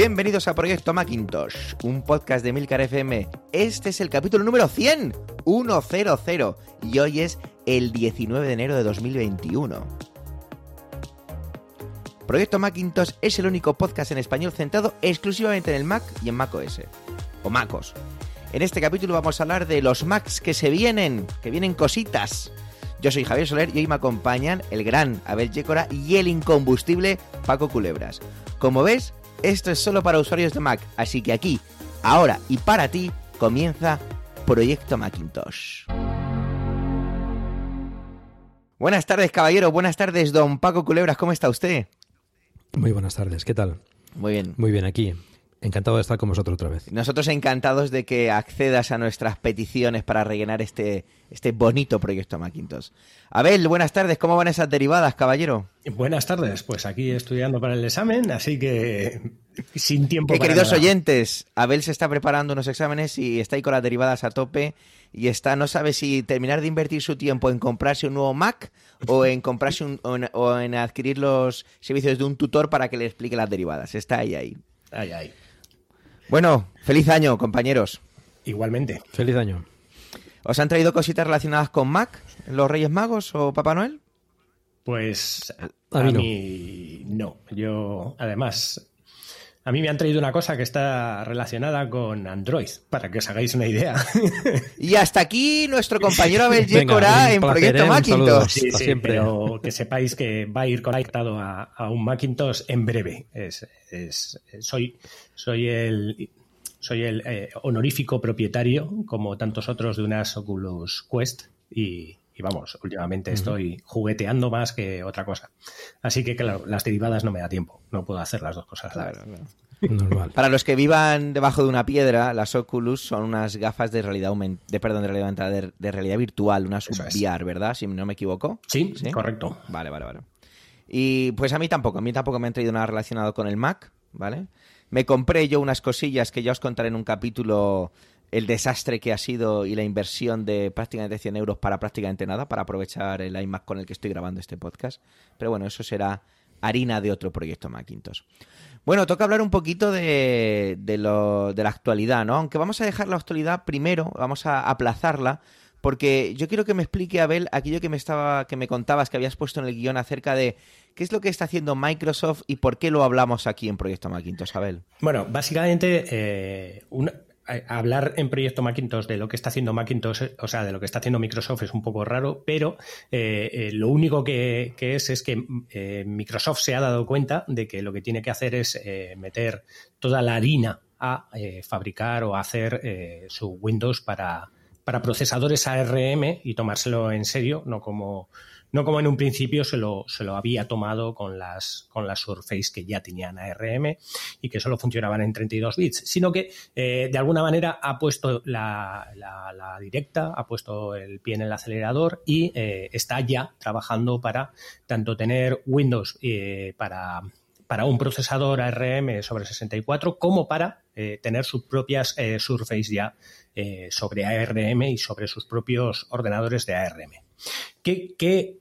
Bienvenidos a Proyecto Macintosh, un podcast de Milcar FM. Este es el capítulo número 100, 100, y hoy es el 19 de enero de 2021. Proyecto Macintosh es el único podcast en español centrado exclusivamente en el Mac y en Mac OS, o MacOS. En este capítulo vamos a hablar de los Macs que se vienen, que vienen cositas. Yo soy Javier Soler y hoy me acompañan el gran Abel Yécora y el incombustible Paco Culebras. Como ves, esto es solo para usuarios de Mac, así que aquí, ahora y para ti, comienza Proyecto Macintosh. Buenas tardes, caballero. Buenas tardes, don Paco Culebras. ¿Cómo está usted? Muy buenas tardes. ¿Qué tal? Muy bien. Muy bien, aquí. Encantado de estar con vosotros otra vez. Nosotros encantados de que accedas a nuestras peticiones para rellenar este, este bonito proyecto Macintosh. Abel, buenas tardes. ¿Cómo van esas derivadas, caballero? Buenas tardes. Pues aquí estudiando para el examen, así que sin tiempo. Eh, queridos oyentes, Abel se está preparando unos exámenes y está ahí con las derivadas a tope y está no sabe si terminar de invertir su tiempo en comprarse un nuevo Mac o en comprarse un, o, en, o en adquirir los servicios de un tutor para que le explique las derivadas. Está ahí ahí. Ay, ay. Bueno, feliz año, compañeros. Igualmente. Feliz año. ¿Os han traído cositas relacionadas con Mac, los Reyes Magos o Papá Noel? Pues A a, mí no. mí no. Yo, además, a mí me han traído una cosa que está relacionada con Android, para que os hagáis una idea. Y hasta aquí nuestro compañero Abel un en placer, Proyecto ¿eh? Macintosh. Sí, sí, siempre. pero que sepáis que va a ir conectado a, a un Macintosh en breve. Es, es- soy, soy el soy el eh, honorífico propietario, como tantos otros, de unas Oculus Quest y, y vamos, últimamente estoy jugueteando más que otra cosa. Así que, claro, las derivadas no me da tiempo. No puedo hacer las dos cosas. Claro, claro. Normal. Para los que vivan debajo de una piedra, las Oculus son unas gafas de realidad de perdón, de realidad, aumentada, de, de realidad virtual, unas. VR, ¿verdad? Si no me equivoco. Sí, ¿Sí? correcto. Vale, vale, vale. Y pues a mí tampoco, a mí tampoco me han traído nada relacionado con el Mac, ¿vale? Me compré yo unas cosillas que ya os contaré en un capítulo el desastre que ha sido y la inversión de prácticamente 100 euros para prácticamente nada, para aprovechar el iMac con el que estoy grabando este podcast. Pero bueno, eso será harina de otro proyecto Macintosh. Bueno, toca hablar un poquito de, de, lo, de la actualidad, ¿no? Aunque vamos a dejar la actualidad primero, vamos a aplazarla, porque yo quiero que me explique, Abel, aquello que me estaba, que me contabas, que habías puesto en el guion acerca de qué es lo que está haciendo Microsoft y por qué lo hablamos aquí en Proyecto Macintosh, Abel. Bueno, básicamente, eh, una- hablar en proyecto Macintosh de lo que está haciendo Macintosh, o sea, de lo que está haciendo Microsoft es un poco raro, pero eh, eh, lo único que, que es es que eh, Microsoft se ha dado cuenta de que lo que tiene que hacer es eh, meter toda la harina a fabricar o a hacer su Windows para, para procesadores ARM y tomárselo en serio, no como, no como en un principio se lo, se lo había tomado con las, con las Surface que ya tenían ARM y que solo funcionaban en 32 bits, sino que eh, de alguna manera ha puesto la, la- directa, ha puesto el pie en el acelerador y eh, está ya trabajando para tanto tener Windows eh, para, para un procesador ARM sobre 64 como para eh, tener sus propias eh, Surface ya sobre ARM y sobre sus propios ordenadores de ARM. ¿Qué, qué,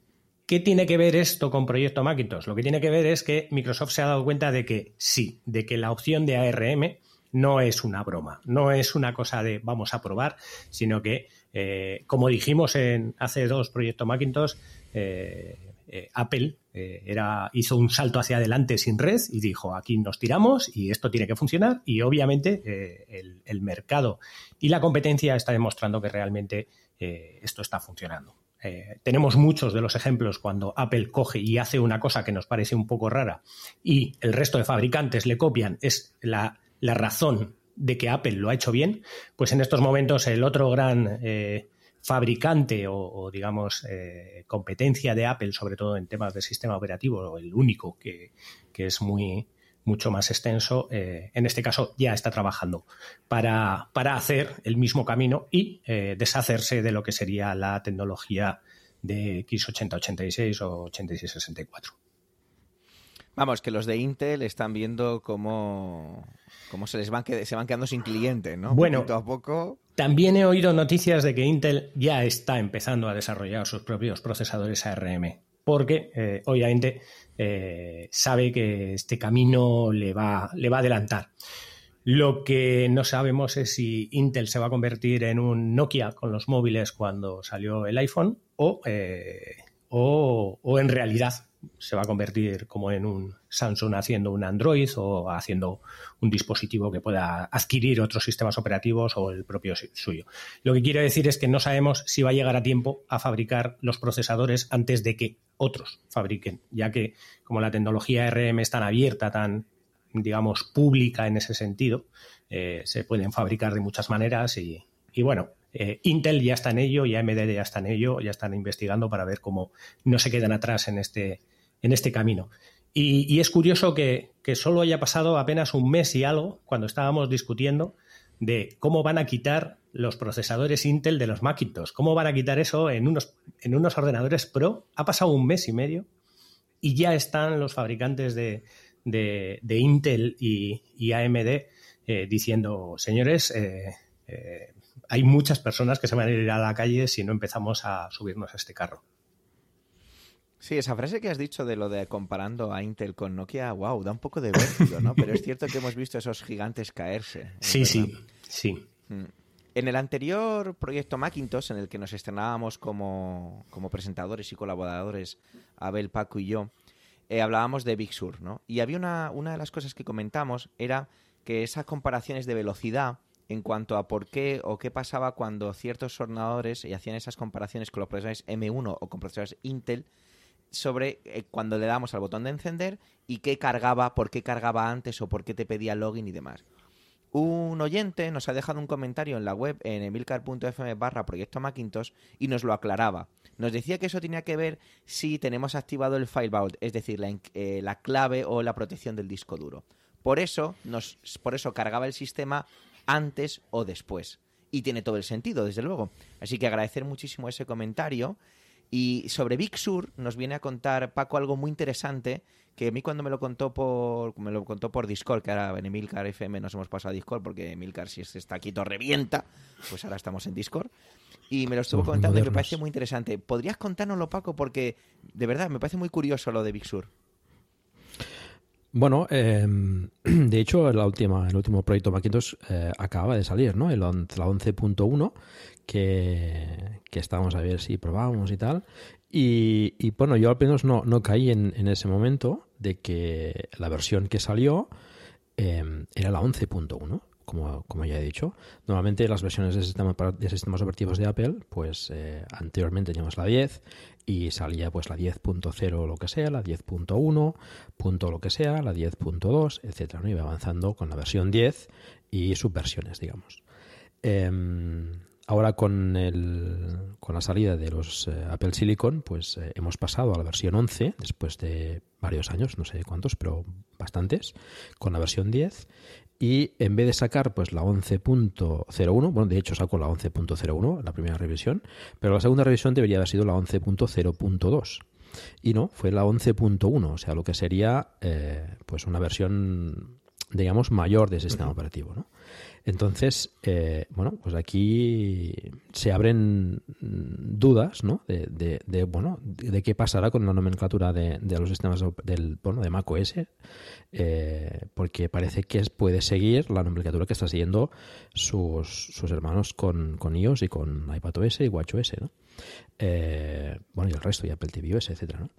qué tiene que ver esto con Proyecto Macintosh? Lo que tiene que ver es que Microsoft se ha dado cuenta de que sí, de que la opción de ARM no es una broma, no es una cosa de vamos a probar, sino que, eh, como dijimos en hace dos Proyecto Macintosh, eh, eh, Apple hizo un salto hacia adelante sin red y dijo, aquí nos tiramos y esto tiene que funcionar y obviamente el, el mercado y la competencia está demostrando que realmente esto está funcionando. Eh, tenemos muchos de los ejemplos cuando Apple coge y hace una cosa que nos parece un poco rara y el resto de fabricantes le copian, es la, la razón de que Apple lo ha hecho bien, pues en estos momentos el otro gran eh, fabricante o, digamos, eh, competencia de Apple, sobre todo en temas de sistema operativo, el único que, que es muy mucho más extenso, eh, en este caso ya está trabajando para, para hacer el mismo camino y eh, deshacerse de lo que sería la tecnología de X8086 o 8664. Vamos, que los de Intel están viendo cómo, cómo se les van, que, se van quedando sin cliente, ¿no? Bueno, Poquito a poco. También he oído noticias de que Intel ya está empezando a desarrollar sus propios procesadores ARM. Porque eh, obviamente eh, sabe que este camino le va, le va a adelantar. Lo que no sabemos es si Intel se va a convertir en un Nokia con los móviles cuando salió el iPhone o, eh, o, en realidad se va a convertir como en un Samsung haciendo un Android o haciendo un dispositivo que pueda adquirir otros sistemas operativos o el propio suyo. Lo que quiero decir es que no sabemos si va a llegar a tiempo a fabricar los procesadores antes de que otros fabriquen, ya que como la tecnología RM es tan abierta, tan digamos, pública en ese sentido. Eh, se pueden fabricar de muchas maneras y, bueno, eh, Intel ya está en ello y AMD ya está en ello, ya están investigando para ver cómo no se quedan atrás en este, en este camino. Y, es curioso que, solo haya pasado apenas un mes y algo cuando estábamos discutiendo de cómo van a quitar los procesadores Intel de los Macintosh, cómo van a quitar eso en unos, en unos ordenadores Pro. Ha pasado un mes y medio y ya están los fabricantes de, de, Intel y, AMD eh, diciendo, señores, eh, eh, hay muchas personas que se van a ir a la calle si no empezamos a subirnos a este carro. Sí, esa frase que has dicho de lo de comparando a Intel con Nokia, wow, da un poco de vértigo, ¿no? Pero es cierto que hemos visto esos gigantes caerse. Sí, sí, sí. Mm. En el anterior proyecto Macintosh, en el que nos estrenábamos como, como presentadores y colaboradores, Abel, Paco y yo, eh, hablábamos de Big Sur, ¿no? Y había una, una de las cosas que comentamos era que esas comparaciones de velocidad en cuanto a por qué o qué pasaba cuando ciertos ordenadores y hacían esas comparaciones con los procesadores M1 o con procesadores Intel sobre eh, cuando le damos al botón de encender y qué cargaba, por qué cargaba antes o por qué te pedía login y demás. Un oyente nos ha dejado un comentario en la web en emilcar.fm barra proyecto Macintosh y nos lo aclaraba. Nos decía que eso tenía que ver si tenemos activado el file vault, es decir, eh, la, clave o la protección del disco duro. Por eso, nos, por eso cargaba el sistema antes o después. Y tiene todo el sentido, desde luego. Así que agradecer muchísimo ese comentario. Y sobre Big Sur nos viene a contar Paco algo muy interesante que a mí cuando me lo contó por me lo contó por Discord, que ahora en Emilcar FM nos hemos pasado a Discord porque Emilcar si está aquí todo revienta, pues ahora estamos en Discord. Y me lo estuvo comentando y me parece muy interesante. ¿Podrías contárnoslo, Paco? Porque de verdad me parece muy curioso lo de Big Sur. Bueno, em, de hecho, la última, el último proyecto Macintosh eh, de salir, ¿no? El, la 11.1, que, que estábamos a ver si probábamos y tal. Y, bueno, yo al menos no, caí en, en, ese momento de que la versión que salió em, era la 11.1 como, ya he dicho. Normalmente las versiones de, sistema, de sistemas operativos de Apple, pues eh, anteriormente teníamos la 10 y salía pues la 10.0 lo que sea, la 10.1, punto lo que sea, la 10.2, etcétera, ¿no? Iba avanzando con la versión 10 y subversiones, digamos. Em, ahora con, el, con la salida de los eh, Apple Silicon, pues eh, hemos pasado a la versión 11, después de varios años, no sé cuántos, pero bastantes, con la versión 10 y en vez de sacar pues la 11.01, bueno, de hecho sacó la 11.01, la primera revisión, pero la segunda revisión debería haber sido la 11.0.2. Y no, fue la 11.1, o sea, lo que sería eh, pues una versión, digamos, mayor del sistema operativo, ¿no? Entonces, eh, bueno, pues aquí se abren dudas, ¿no? De, de, bueno, de qué pasará con la nomenclatura de, los sistemas del, bueno, de Mac OS, eh, porque parece que puede seguir la nomenclatura que está siguiendo sus, hermanos con, con iOS y con iPadOS y WatchOS, ¿no? Eh, bueno, y el resto, y Apple tvOS, etcétera, ¿no?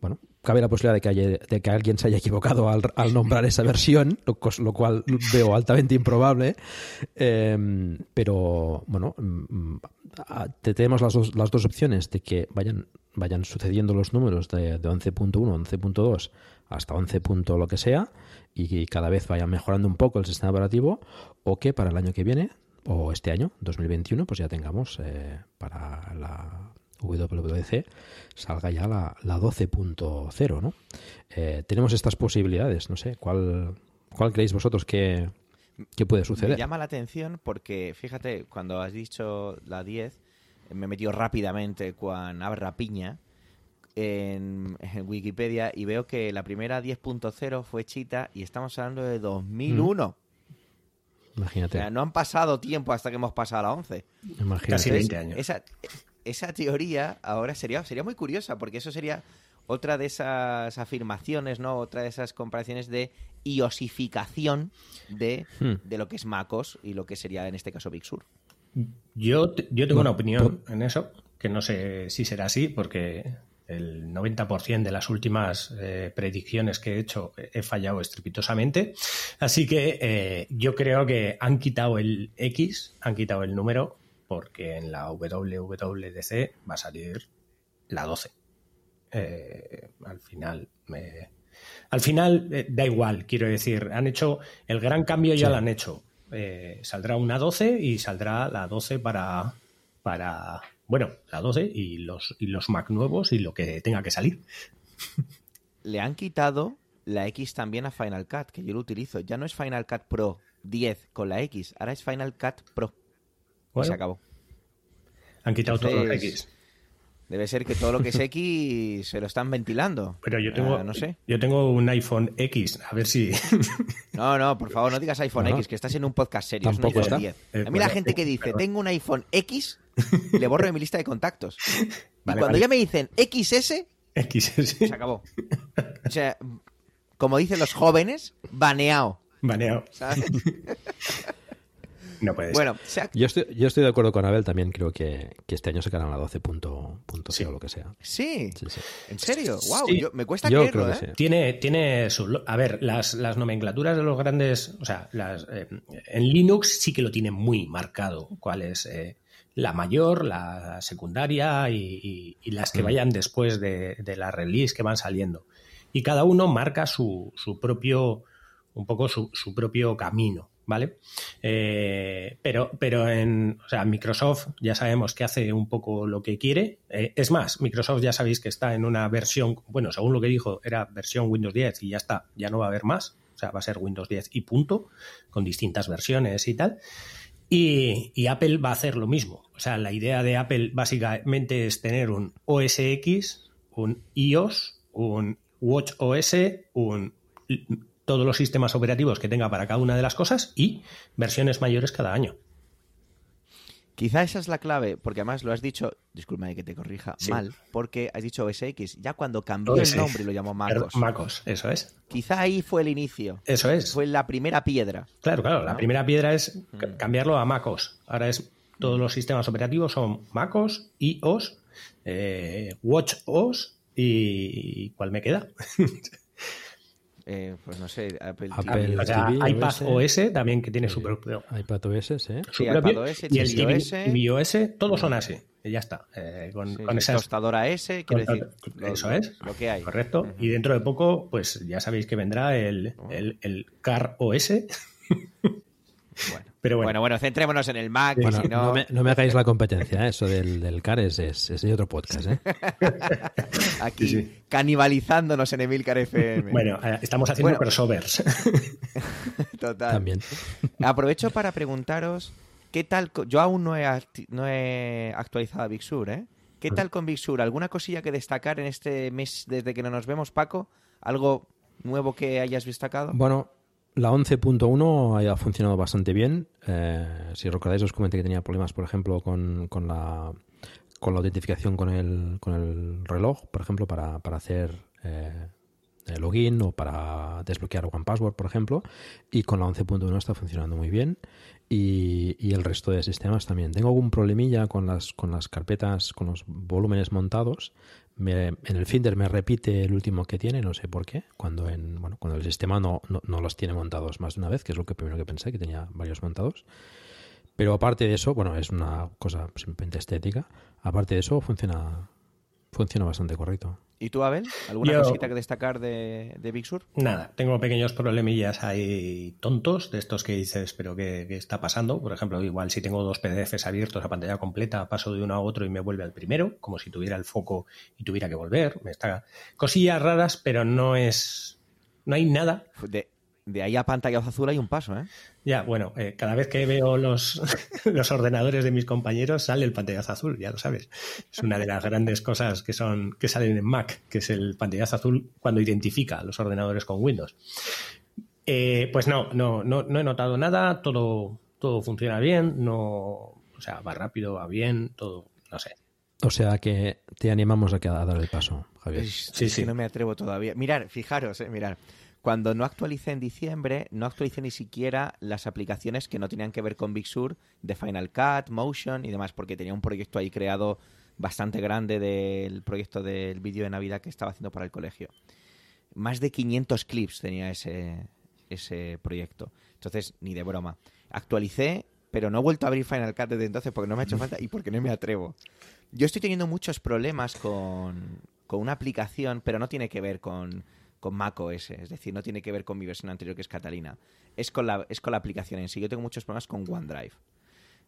bueno, cabe la posibilidad de que, de que alguien se haya equivocado al, nombrar esa versión, lo, cual veo altamente improbable. Em, pero bueno, mm, tenemos las dos, las dos opciones de que vayan, sucediendo los números de, 11.1, 11.2 hasta 11. lo que sea y cada vez vayan mejorando un poco el sistema operativo o que para el año que viene o este año, 2021, pues ya tengamos eh, para la WWDC salga ya la, la 12.0, ¿no? Eh, tenemos estas posibilidades, no sé, ¿cuál, cuál creéis vosotros que, puede suceder? Me llama la atención porque, fíjate, cuando has dicho la 10, me metió rápidamente con Abra Piña en, Wikipedia y veo que la primera 10.0 fue Chita y estamos hablando de 2001. Imagínate. no han pasado tiempo hasta que hemos pasado a la 11. Casi 20 años. Esa, esa teoría ahora sería, sería muy curiosa, porque eso sería otra de esas afirmaciones, ¿no? Otra de esas comparaciones de iosificación de, Hmm. de lo que es MacOS y lo que sería en este caso Big Sur. Yo, yo tengo una opinión en eso, que no sé si será así, porque el 90% de las últimas eh, predicciones que he hecho he fallado estrepitosamente. Así que eh, yo creo que han quitado el X, han quitado el número, porque en la WWDC va a salir la 12. Eh, al final me- al final eh, da igual, quiero decir, han hecho el gran cambio ya Sí. lo han hecho. Eh, saldrá una 12 y saldrá la 12 para para bueno, la 12 y los y los Mac nuevos y lo que tenga que salir. Le han quitado la X también a Final Cut, que yo lo utilizo. Ya no es Final Cut Pro 10 con la X, ahora es Final Cut Pro. Y se acabó. han quitado todos los X. Debe ser que todo lo que es X se lo están ventilando. Pero yo tengo Ah, no sé. yo tengo un iPhone X, a ver si No, no, por favor, no digas iPhone No. X, que estás en un podcast serio. Es un Tampoco iPhone está. 10. Eh, A mí la bueno, gente que eh, dice, perdón. tengo un iPhone X, le borro de mi lista de contactos. Y cuando vale. ya me dicen XS, XS. se acabó. O sea, como dicen los jóvenes, baneado. Baneado. ¿sabes? No puede ser. Bueno, ha- Yo estoy, yo estoy de acuerdo con Abel también, creo que, que este año sacarán la 12.0 Sí. o lo que sea. sí, Sí, sí. ¿en serio? Wow, Sí. yo- me cuesta Yo creerlo, creo que ¿eh? sí. Tiene, tiene su. A ver, las, las nomenclaturas de los grandes. O sea, las, eh, en Linux sí que lo tiene muy marcado. ¿Cuál es eh, la mayor, la secundaria y, y- y las que Mm. vayan después de, de la release que van saliendo. Y cada uno marca su, su propio. Un poco su, su propio camino. ¿Vale? Eh, pero, pero en o sea, Microsoft ya sabemos que hace un poco lo que quiere. Eh, es más, Microsoft ya sabéis que está en una versión, bueno, según lo que dijo, era versión Windows 10 y ya está, ya no va a haber más. O sea, va a ser Windows 10 y punto, con distintas versiones y tal. Y, y Apple va a hacer lo mismo. O sea, la idea de Apple básicamente es tener un OS X, un iOS, un Watch OS, un todos los sistemas operativos que tenga para cada una de las cosas y versiones mayores cada año. Quizá esa es la clave, porque además lo has dicho, discúlpame que te corrija Sí. mal, porque has dicho OS X. Ya cuando cambió OS. el nombre lo llamó MacOS. MacOS, eso es. Quizá ahí fue el inicio. Eso es. Fue la primera piedra. Claro, claro. La primera piedra es ca- Mm. cambiarlo a MacOS. Ahora es todos los sistemas operativos son MacOS, iOS, eh, WatchOS y ¿cuál me queda? Eh, pues no sé, Apple, Apple, TV, o sea, TV, iPad OS. OS también que tiene su propio, iPad OS, ¿eh? su Sí, propio- iPadOS, y el TV, tvOS, todos son así. Y ya está. Eh, con, sí, con sí, esas tostadora S, quiero con- decir. lo- eso es. Lo que hay. Correcto. Y dentro de poco, pues ya sabéis que vendrá el, el, el Car OS. Bueno. Pero bueno, Bueno, bueno, centrémonos en el Mac, Bueno, no... me, no me hagáis la competencia, ¿eh? eso del, del CAR es, es, es de otro podcast. ¿eh? aquí Sí, sí. canibalizándonos en Emilcar FM. bueno, eh, estamos haciendo Bueno. crossovers. Total. También. Aprovecho para preguntaros, ¿qué tal? Yo aún no he, acti- no he actualizado a Big Sur, ¿eh? ¿Qué tal con Big Sur? ¿Alguna cosilla que destacar en este mes desde que no nos vemos, Paco? ¿Algo nuevo que hayas destacado? Bueno, la 11.1 ha funcionado bastante bien. Eh, si recordáis, os comenté que tenía problemas, por ejemplo, con, la, con autentificación con el, con el reloj, por ejemplo, para, hacer eh, login o para desbloquear One Password, por ejemplo. Y con la 11.1 está funcionando muy bien. Y, y el resto de sistemas también. Tengo algún problemilla con las, con las carpetas, con los volúmenes montados. Me- en el Finder me repite el último que tiene, no sé por qué, cuando en bueno cuando el sistema no, no, no los tiene montados más de una vez, que es lo que primero que pensé, que tenía varios montados. Pero aparte de eso, bueno, es una cosa simplemente estética. Aparte de eso, funciona funciona bastante correcto. ¿Y tú, Abel? ¿Alguna Yo- cosita que destacar de, de Big Sur? Nada, tengo pequeños problemillas ahí tontos de estos que dices, pero ¿qué, qué está pasando? Por ejemplo, igual si tengo dos PDFs abiertos a pantalla completa, paso de uno a otro y me vuelve al primero, como si tuviera el foco y tuviera que volver. Me está... Cosillas raras, pero no es... No hay nada. De, de ahí a pantallazo azul hay un paso, ¿eh? Ya, bueno, eh, cada vez que veo los, los ordenadores de mis compañeros sale el pantallazo azul, ya lo sabes. Es una de las grandes cosas que son que salen en Mac, que es el pantallazo azul cuando identifica los ordenadores con Windows. Eh, pues no, no, no, no he notado nada, todo, todo funciona bien, no, o sea, va rápido, va bien, todo, no sé. O sea que te animamos a, que, a dar el paso, Javier. Sí, sí. no me atrevo todavía. Mirar, fijaros, eh, mirar. Cuando no actualicé en diciembre, no actualicé ni siquiera las aplicaciones que no tenían que ver con Big Sur de Final Cut, Motion y demás, porque tenía un proyecto ahí creado bastante grande del proyecto del vídeo de Navidad que estaba haciendo para el colegio. Más de 500 clips tenía ese, ese proyecto. Entonces, ni de broma. Actualicé, pero no he vuelto a abrir Final Cut desde entonces porque no me ha hecho falta y porque no me atrevo. Yo estoy teniendo muchos problemas con, con una aplicación, pero no tiene que ver con, con Mac OS, es decir, no tiene que ver con mi versión anterior que es Catalina. Es con la, es con la aplicación en sí. Yo tengo muchos problemas con OneDrive.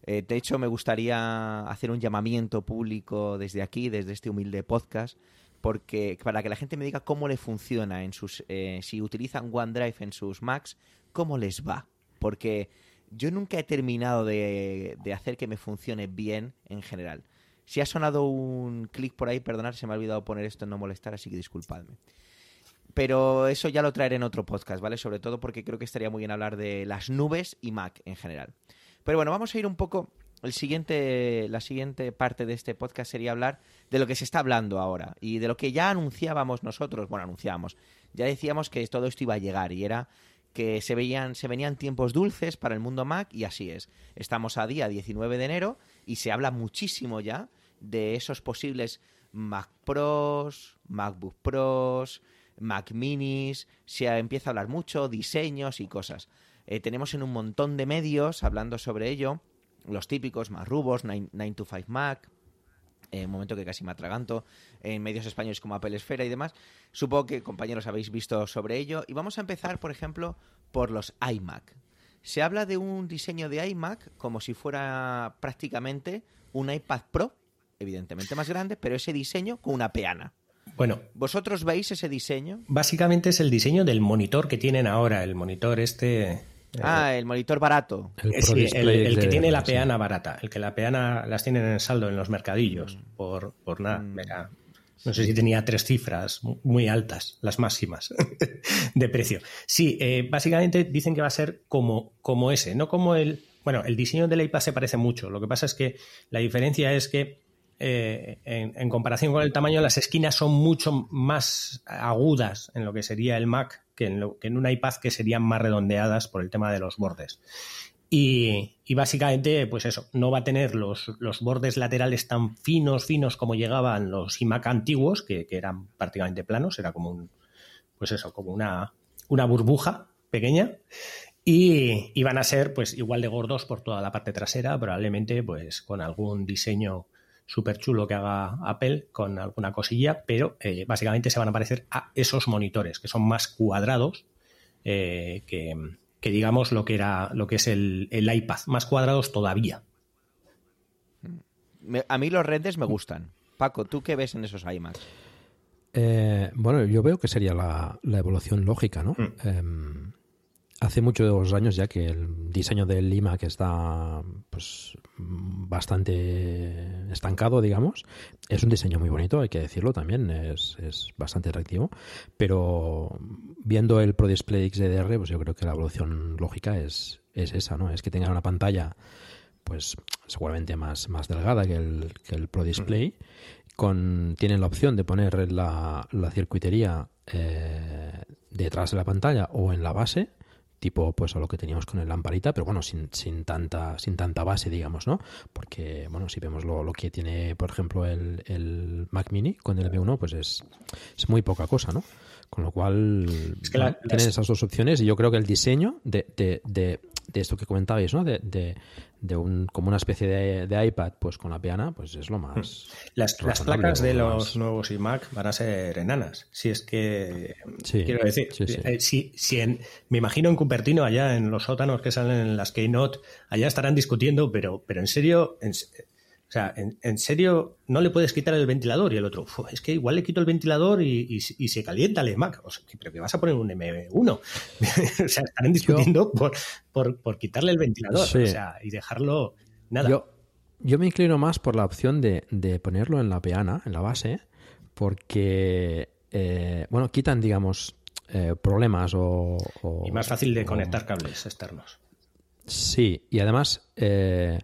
Eh, de hecho, me gustaría hacer un llamamiento público desde aquí, desde este humilde podcast, porque para que la gente me diga cómo le funciona en sus, eh, si utilizan OneDrive en sus Macs, cómo les va, porque yo nunca he terminado de, de hacer que me funcione bien en general. Si ha sonado un clic por ahí, perdonad, se me ha olvidado poner esto en no molestar, así que disculpadme. Pero eso ya lo traeré en otro podcast, ¿vale? Sobre todo porque creo que estaría muy bien hablar de las nubes y Mac en general. Pero bueno, vamos a ir un poco. El siguiente, la siguiente parte de este podcast sería hablar de lo que se está hablando ahora y de lo que ya anunciábamos nosotros. Bueno, anunciábamos. Ya decíamos que todo esto iba a llegar y era que se veían, se venían tiempos dulces para el mundo Mac y así es. Estamos a día 19 de enero y se habla muchísimo ya de esos posibles Mac Pros, MacBook Pros, Mac Minis, se empieza a hablar mucho, diseños y cosas. Eh, tenemos en un montón de medios hablando sobre ello, los típicos, más rubos, 9, to 5 Mac, en un momento que casi me atraganto, en medios españoles como Apple Esfera y demás. Supongo que compañeros habéis visto sobre ello. Y vamos a empezar, por ejemplo, por los iMac. Se habla de un diseño de iMac como si fuera prácticamente un iPad Pro, evidentemente más grande, pero ese diseño con una peana. Bueno, ¿vosotros veis ese diseño? Básicamente es el diseño del monitor que tienen ahora, el monitor este. Eh, ah, el monitor barato. El, el, que tiene la peana barata, el que la peana las tienen en saldo en los mercadillos, mm. por, por nada. Mm. no sé si tenía tres cifras muy altas, las máximas de precio. Sí, eh, básicamente dicen que va a ser como, como ese, no como el. Bueno, el diseño del iPad se parece mucho. Lo que pasa es que la diferencia es que eh, en, comparación con el tamaño, las esquinas son mucho más agudas en lo que sería el Mac que en, un iPad que serían más redondeadas por el tema de los bordes. Y, básicamente, pues eso, no va a tener los, bordes laterales tan finos, finos como llegaban los iMac antiguos, que, eran prácticamente planos, era como un, pues eso, como una, una burbuja pequeña. Y, y, van a ser pues igual de gordos por toda la parte trasera, probablemente pues con algún diseño súper chulo que haga Apple con alguna cosilla, pero eh, básicamente se van a parecer a esos monitores, que son más cuadrados eh, que, digamos lo que era lo que es el, iPad, más cuadrados todavía. a mí los renders me gustan. Paco, ¿tú qué ves en esos iMacs? Eh, bueno, yo veo que sería la, evolución lógica, ¿no? Mm. Hace muchos años ya que el diseño del Lima que está pues bastante estancado, digamos, es un diseño muy bonito, hay que decirlo también, es, bastante atractivo, pero viendo el Pro Display XDR, pues yo creo que la evolución lógica es, es esa, ¿no? Es que tenga una pantalla pues seguramente más, más delgada que el, que el Pro Display, con, tienen la opción de poner la, la circuitería eh, detrás de la pantalla o en la base, tipo pues a lo que teníamos con el lamparita, pero bueno, sin, sin tanta sin tanta base, digamos, ¿no? Porque, bueno, si vemos lo, lo que tiene, por ejemplo, el, el, Mac Mini con el M1, pues es, es muy poca cosa, ¿no? Con lo cual, tienen esas dos opciones y yo creo que el diseño de, de, de, de esto que comentabais, ¿no? De, de, un, como una especie de, iPad, pues con la piana, pues es lo más. Hmm. Las, las placas de los nuevos iMac van a ser enanas. Si es que. quiero decir, eh, si, si en, me imagino en Cupertino, allá en los sótanos que salen en las Keynote, allá estarán discutiendo, pero, pero en serio, en, o sea, en, serio, no le puedes quitar el ventilador y el otro, es que igual le quito el ventilador y, se calienta el Mac. O sea, pero que vas a poner un M1. o sea, están discutiendo por, por, quitarle el ventilador o sea, y dejarlo nada. Yo, yo me inclino más por la opción de, ponerlo en la peana, en la base, porque, eh, bueno, quitan, digamos, eh, problemas o, Y más fácil de conectar cables externos. Sí, y además... Eh,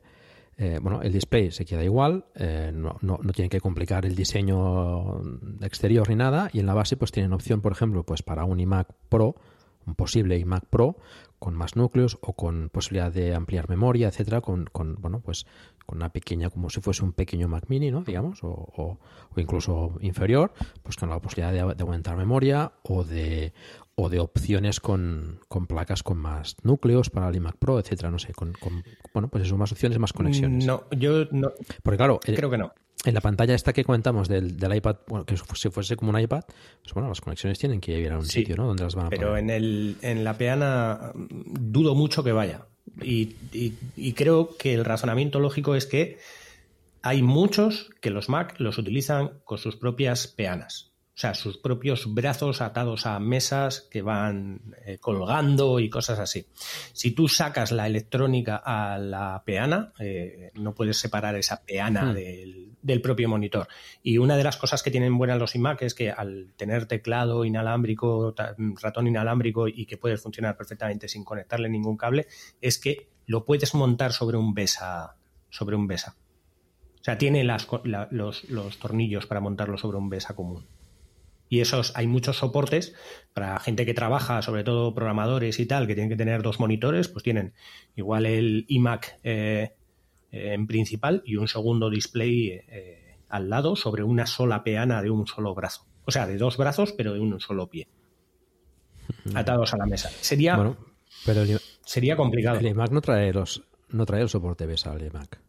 eh, bueno, el display se queda igual, eh, no, no, no que complicar el diseño exterior ni nada, y en la base pues tienen opción, por ejemplo, pues para un iMac Pro, un posible iMac Pro con más núcleos o con posibilidad de ampliar memoria, etcétera, con, con bueno, pues con una pequeña, como si fuese un pequeño Mac Mini, ¿no? Digamos, o, o, o incluso inferior, pues con la posibilidad de, de, aumentar memoria o de o de opciones con, con, placas con más núcleos para el iMac Pro, etcétera, no sé, con, con bueno, pues eso, más opciones, más conexiones. No, yo no. Porque claro, creo que no. En la pantalla esta que comentamos del, del iPad, bueno, que si fuese como un iPad, pues bueno, las conexiones tienen que ir a un sí, sitio, ¿no? Donde las van a pero poner. en, el, en la peana dudo mucho que vaya. Y, y, y, creo que el razonamiento lógico es que hay muchos que los Mac los utilizan con sus propias peanas. O sea, sus propios brazos atados a mesas que van eh, colgando y cosas así. Si tú sacas la electrónica a la peana, eh, no puedes separar esa peana hmm. del, del, propio monitor. Y una de las cosas que tienen buenas los iMac es que al tener teclado inalámbrico, ratón inalámbrico y que puede funcionar perfectamente sin conectarle ningún cable, es que lo puedes montar sobre un BESA. Sobre un BESA. O sea, tiene las, la, los, los tornillos para montarlo sobre un BESA común. Y esos hay muchos soportes para gente que trabaja, sobre todo programadores y tal, que tienen que tener dos monitores, pues tienen igual el iMac eh, en principal y un segundo display eh, al lado sobre una sola peana de un solo brazo. O sea, de dos brazos, pero de un solo pie. Atados a la mesa. Sería, bueno, pero el, sería complicado. El iMac no trae, los, no trae el soporte BESA al iMac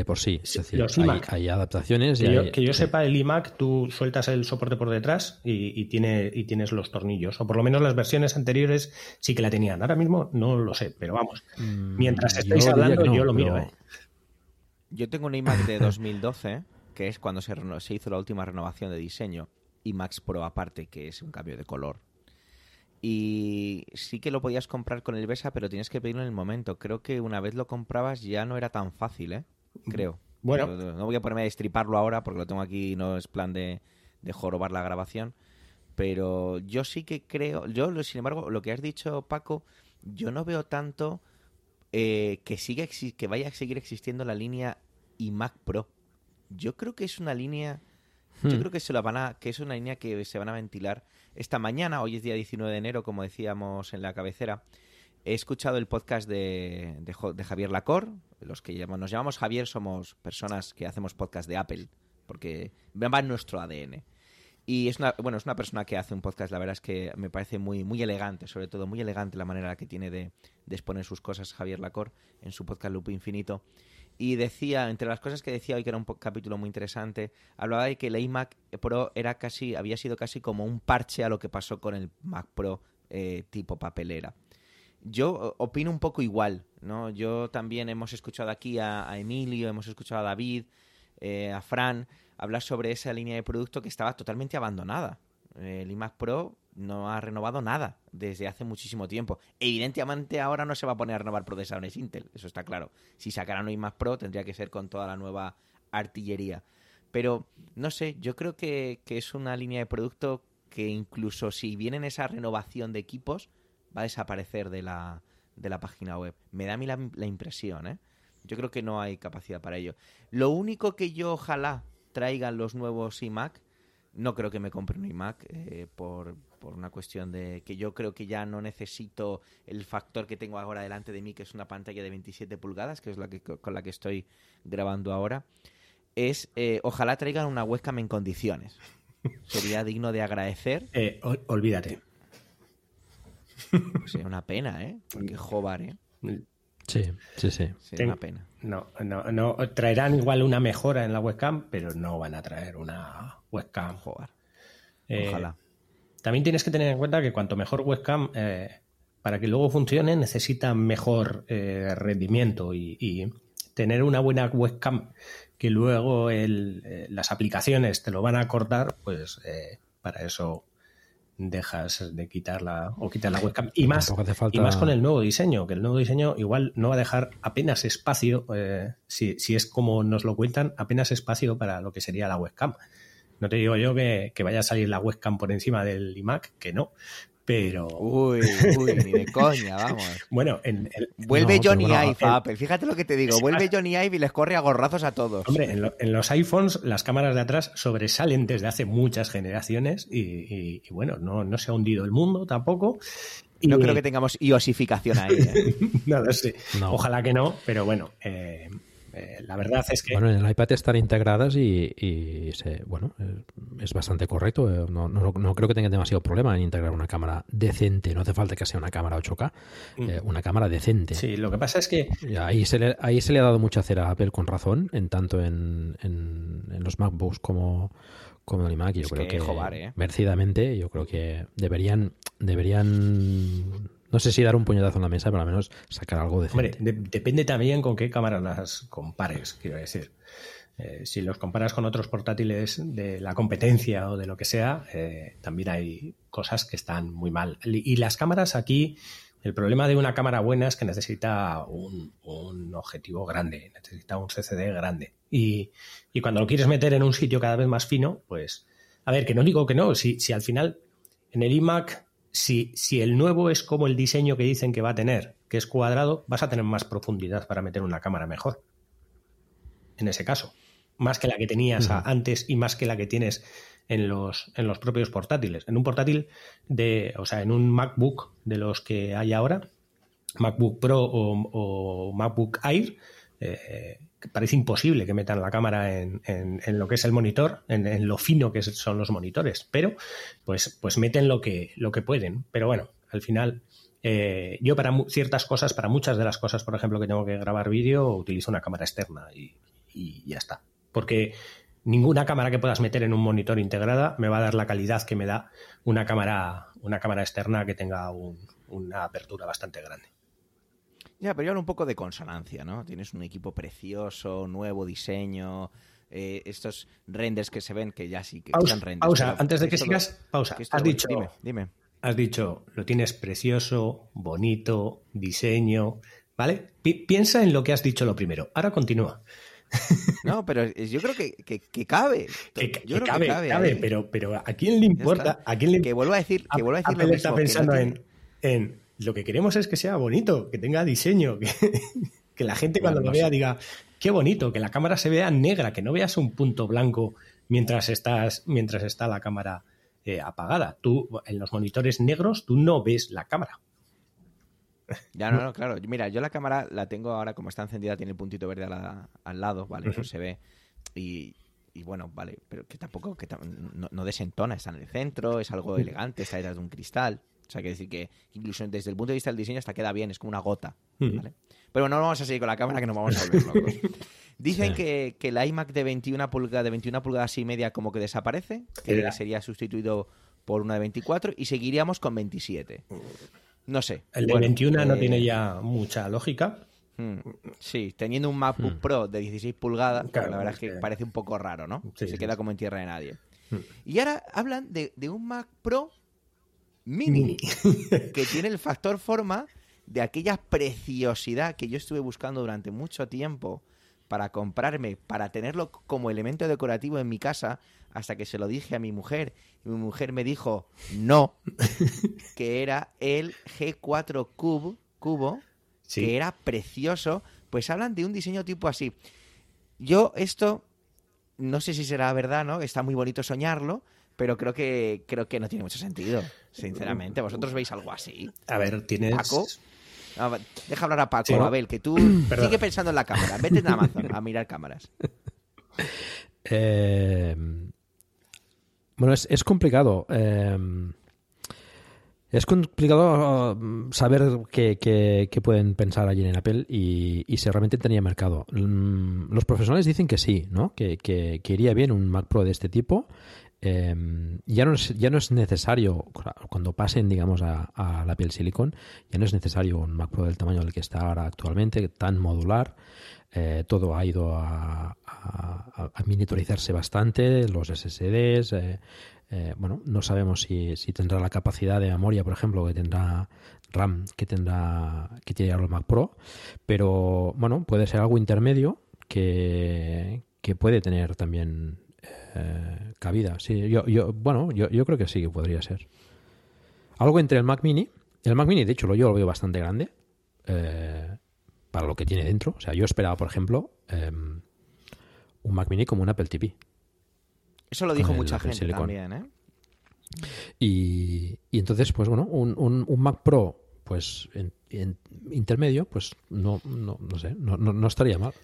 de por sí. Es decir, los hay, iMac. hay adaptaciones. Que, y yo, hay, que yo sí. sepa, el iMac, tú sueltas el soporte por detrás y, y, tiene, y tienes los tornillos. O por lo menos las versiones anteriores sí que la tenían. Ahora mismo no lo sé, pero vamos. Mm, Mientras estáis hablando, no, yo lo miro. pero... ¿eh? Yo tengo un iMac de 2012, que es cuando se, se hizo la última renovación de diseño. iMacs Pro aparte, que es un cambio de color. Y sí que lo podías comprar con el BESA, pero tienes que pedirlo en el momento. Creo que una vez lo comprabas ya no era tan fácil, ¿eh? Creo. Bueno. No, no voy a ponerme a destriparlo ahora porque lo tengo aquí y no es plan de, de jorobar la grabación. Pero yo sí que creo. Yo, sin embargo, lo que has dicho, Paco, yo no veo tanto eh, que, siga, que vaya a seguir existiendo la línea iMac Pro. Yo creo que es una línea. Yo Hmm. creo que se la van a, que es una línea que se van a ventilar esta mañana. Hoy es día 19 de enero, como decíamos en la cabecera. He escuchado el podcast de, de, de Javier Lacor. Los que llamamos, nos llamamos Javier somos personas que hacemos podcast de Apple, porque va en nuestro ADN. Y es una, bueno, es una persona que hace un podcast, la verdad es que me parece muy, muy elegante, sobre todo muy elegante la manera que tiene de, de exponer sus cosas Javier Lacor en su podcast Loop Infinito. Y decía, entre las cosas que decía hoy, que era un capítulo muy interesante, hablaba de que el iMac Pro era casi, había sido casi como un parche a lo que pasó con el Mac Pro eh, tipo papelera. Yo opino un poco igual, ¿no? Yo también hemos escuchado aquí a, Emilio, hemos escuchado a David, eh, a Fran, hablar sobre esa línea de producto que estaba totalmente abandonada. El iMac Pro no ha renovado nada desde hace muchísimo tiempo. Evidentemente ahora no se va a poner a renovar procesadores Intel, eso está claro. Si sacaran un iMac Pro tendría que ser con toda la nueva artillería. Pero, no sé, yo creo que, que es una línea de producto que incluso si viene esa renovación de equipos, va a desaparecer de la, de la página web. Me da a mí la, la, impresión, ¿eh? Yo creo que no hay capacidad para ello. Lo único que yo ojalá traigan los nuevos iMac, no creo que me compre un iMac eh, por, por, una cuestión de que yo creo que ya no necesito el factor que tengo ahora delante de mí, que es una pantalla de 27 pulgadas, que es la que, con la que estoy grabando ahora. Es, eh, ojalá traigan una webcam en condiciones. Sería digno de agradecer. Eh, olvídate. Sería una pena, ¿eh? Porque jobar, ¿eh? Sí, sí, sí. Ten... una pena. No, no, no. Traerán igual una mejora en la webcam, pero no van a traer una webcam. Joder. Eh, Ojalá. También tienes que tener en cuenta que cuanto mejor webcam, eh, para que luego funcione, necesita mejor eh, rendimiento y, y, tener una buena webcam que luego el, eh, las aplicaciones te lo van a cortar, pues eh, para eso dejas de quitarla o quitar la webcam y más, falta... y más con el nuevo diseño, que el nuevo diseño igual no va a dejar apenas espacio, eh, si, si, es como nos lo cuentan, apenas espacio para lo que sería la webcam. No te digo yo que, que vaya a salir la webcam por encima del iMac, que no. Pero. Uy, uy, ni de coña, vamos. Bueno, en, vuelve Johnny Ive a Apple. Fíjate lo que te digo. Vuelve Johnny Ive y les corre a gorrazos a todos. Hombre, en, los iPhones las cámaras de atrás sobresalen desde hace muchas generaciones y, bueno, no, no, se ha hundido el mundo tampoco. Y... No creo que tengamos iosificación ahí. ¿eh? no lo sé. Ojalá que no, pero bueno. Eh, eh, la verdad es que... Bueno, en el iPad están integradas y, bueno, eh, es bastante correcto. Eh, no, no, creo que tengan demasiado problema en integrar una cámara decente. No hace falta que sea una cámara 8K, mm. una cámara decente. Sí, lo que pasa es que... Ahí se le, ahí se le ha dado mucha cera a Apple con razón, en tanto en, en, los MacBooks como como el iMac. Yo creo que, que merecidamente, yo creo que deberían deberían no sé si dar un puñetazo en la mesa, pero al menos sacar algo de Hombre, depende también con qué cámara las compares, quiero decir. Eh, si los comparas con otros portátiles de la competencia o de lo que sea, eh, también hay cosas que están muy mal. Y las cámaras aquí, el problema de una cámara buena es que necesita un, objetivo grande, necesita un CCD grande. Y, cuando lo quieres meter en un sitio cada vez más fino, pues, a ver, que no digo que no, si al final en el iMac si, si el nuevo es como el diseño que dicen que va a tener, que es cuadrado, vas a tener más profundidad para meter una cámara mejor. En ese caso. Más que la que tenías antes y más que la que tienes en los, en los propios portátiles. En un portátil de, o sea, en un MacBook de los que hay ahora, MacBook Pro o, MacBook Air, eh, parece imposible que metan la cámara en, lo que es el monitor, en, lo fino que son los monitores, pero pues, pues meten lo que, lo que pueden. Pero bueno, al final, eh, yo para ciertas cosas, para muchas de las cosas, por ejemplo, que tengo que grabar vídeo, utilizo una cámara externa y, ya está. Porque ninguna cámara que puedas meter en un monitor integrada me va a dar la calidad que me da una cámara, una cámara externa que tenga una apertura bastante grande. Ya, pero yo hablo un poco de consonancia, ¿no? Tienes un equipo precioso, nuevo diseño, eh, estos renders que se ven que ya sí que pausa, están renders. Pausa, antes de que sigas, pausa. Has dicho, dime, dime. Has dicho, lo tienes precioso, bonito, diseño, ¿vale? piensa en lo que has dicho lo primero. Ahora continúa. No, pero yo creo que, que, cabe. yo creo cabe, que cabe, cabe pero, pero ¿a quién le importa? ¿A quién le... Que vuelvo a decir, que vuelvo a decir lo mismo, está pensando en, en lo que queremos es que sea bonito, que tenga diseño, que, la gente cuando lo vea diga, qué bonito, que la cámara se vea negra, que no veas un punto blanco mientras, estás, mientras está la cámara eh, apagada. Tú, en los monitores negros, tú no ves la cámara. Ya, no, no, claro. Mira, yo la cámara la tengo ahora, como está encendida, tiene el puntito verde al lado, ¿vale? Eso se ve. Y, bueno, vale, pero que tampoco que no, desentona, está en el centro, es algo elegante, está detrás de un cristal. O sea, que decir que incluso desde el punto de vista del diseño hasta queda bien, es como una gota. Pero bueno, no vamos a seguir con la cámara que nos vamos a volver locos. Dicen que, que la iMac de 21 pulgadas, de 21 pulgadas y media como que desaparece, que sería sustituido por una de 24 y seguiríamos con 27. No sé. El de 21 no eh, tiene ya mucha lógica. Hmm, sí, teniendo un MacBook hmm. Pro de 16 pulgadas, la verdad es que, parece un poco raro, ¿no? Se queda como en tierra de nadie. Hmm. Y ahora hablan de, de, un Mac Pro Mini, que tiene el factor forma de aquella preciosidad que yo estuve buscando durante mucho tiempo para comprarme, para tenerlo como elemento decorativo en mi casa, hasta que se lo dije a mi mujer. Y mi mujer me dijo no, que era el G4 Cube, Cubo, que era precioso. Pues hablan de un diseño tipo así. Yo esto, no sé si será verdad, ¿no? Está muy bonito soñarlo, pero creo que creo que no tiene mucho sentido, sinceramente. ¿Vosotros veis algo así? A ver, tienes... Paco, deja hablar a Paco, Abel, que tú sigue pensando en la cámara. Vete en Amazon a mirar cámaras. Eh, bueno, es, complicado. Eh, es complicado uh, saber qué, pueden pensar allí en Apple y, si realmente tenía mercado. Mm, los profesionales dicen que sí, ¿no? Que, que, que, iría bien un Mac Pro de este tipo Em, ya, no es, ya no es necesario, cuando pasen, digamos, a, la piel silicon, ya no es necesario un Mac Pro del tamaño del que está ahora actualmente, tan modular. Eh, todo ha ido a, a, miniaturizarse bastante, los SSDs. Eh, eh, bueno, no sabemos si, si, tendrá la capacidad de memoria, por ejemplo, que tendrá RAM, que tendrá que tiene el Mac Pro, pero bueno, puede ser algo intermedio que, que puede tener también eh, cabida. Sí, yo, yo, bueno, yo, yo creo que sí que podría ser. Algo entre el Mac Mini. El Mac Mini, de hecho, lo, yo lo veo bastante grande eh, para lo que tiene dentro. O sea, yo esperaba, por ejemplo, em, un Mac Mini como un Apple TV. Eso lo dijo mucha gente también, ¿eh? Y, entonces, pues bueno, un, un, Mac Pro, pues en, intermedio, pues no, no, no sé, no, no, estaría mal.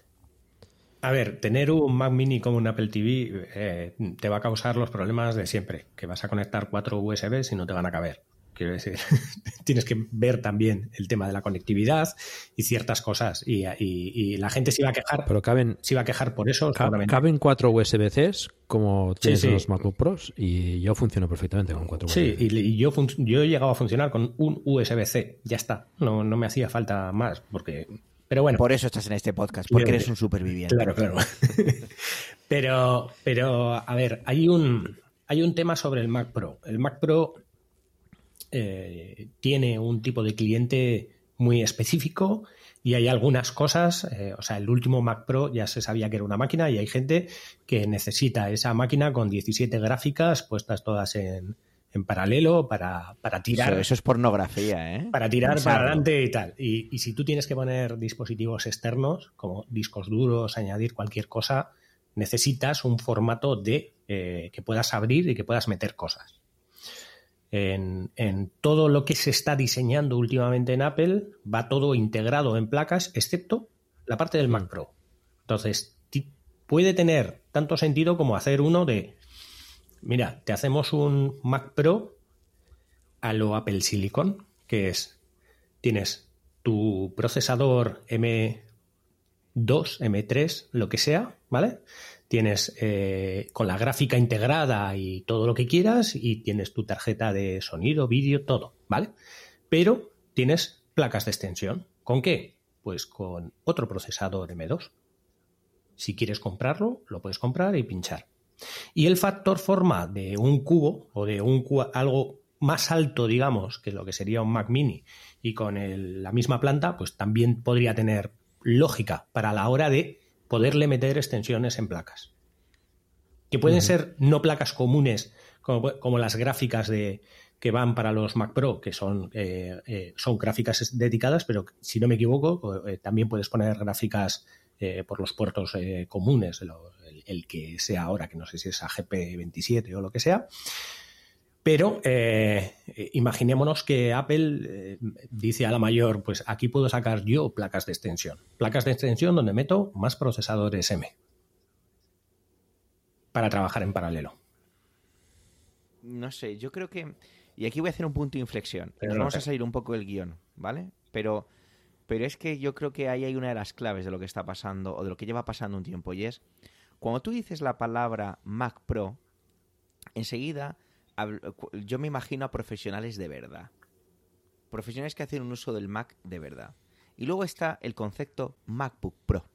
A ver, tener un Mac Mini como un Apple TV eh, te va a causar los problemas de siempre, que vas a conectar cuatro USBs y no te van a caber. Quiero decir, tienes que ver también el tema de la conectividad y ciertas cosas. Y, la gente se iba a quejar. Pero caben. Se iba a quejar por eso. caben cuatro USB-Cs como tienes los MacBook Pros y yo funciono perfectamente con cuatro Sí, y, yo, yo he llegado a funcionar con un USB-C. Ya está. No, no me hacía falta más porque pero bueno. Por eso estás en este podcast, porque eres un superviviente. Claro, claro. pero, pero, a ver, hay un, hay un tema sobre el Mac Pro. El Mac Pro eh, tiene un tipo de cliente muy específico y hay algunas cosas, eh, o sea, el último Mac Pro ya se sabía que era una máquina y hay gente que necesita esa máquina con 17 gráficas puestas todas en, en paralelo para, para tirar. Eso, es pornografía, ¿eh? Para tirar para adelante y tal. Y, y, si tú tienes que poner dispositivos externos, como discos duros, añadir cualquier cosa, necesitas un formato de eh, que puedas abrir y que puedas meter cosas en, todo lo que se está diseñando últimamente en Apple, va todo integrado en placas, excepto la parte del Mac mm. Pro. Entonces, puede tener tanto sentido como hacer uno de, mira, te hacemos un Mac Pro a lo Apple Silicon, que es, tienes tu procesador M2, M3, lo que sea, ¿vale? tienes eh, con la gráfica integrada y todo lo que quieras y tienes tu tarjeta de sonido, vídeo, todo, ¿vale? Pero tienes placas de extensión. ¿Con qué? Pues con otro procesador M2. Si quieres comprarlo, lo puedes comprar y pinchar. Y el factor forma de un cubo o de un algo más alto, digamos, que lo que sería un Mac mini y con la misma planta, pues también podría tener lógica para la hora de poderle meter extensiones en placas. Que pueden ser no placas comunes, como, las gráficas de, que van para los Mac Pro, que son, eh, eh, son gráficas dedicadas, pero si no me equivoco, eh, también puedes poner gráficas por los puertos comunes, el, el, que sea ahora, que no sé si es AGP27 o lo que sea. Pero eh, imaginémonos que Apple eh, dice a la mayor, pues aquí puedo sacar yo placas de extensión. Placas de extensión donde meto más procesadores M para trabajar en paralelo. No sé, yo creo que... Y aquí voy a hacer un punto de inflexión. vamos a salir un poco del guion, ¿vale? Pero, pero es que yo creo que ahí hay una de las claves de lo que está pasando o de lo que lleva pasando un tiempo y es, cuando tú dices la palabra Mac Pro, enseguida yo me imagino a profesionales de verdad. Profesionales que hacen un uso del Mac de verdad. Y luego está el concepto MacBook Pro,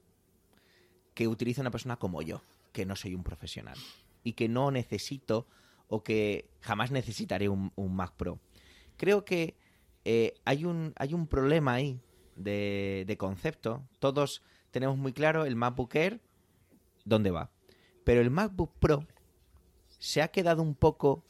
que utiliza una persona como yo, que no soy un profesional y que no necesito o que jamás necesitaré un, Mac Pro. Creo que eh, hay, un, hay un problema ahí de, de concepto. Todos tenemos muy claro el MacBook Air, dónde va. Pero el MacBook Pro se ha quedado un poco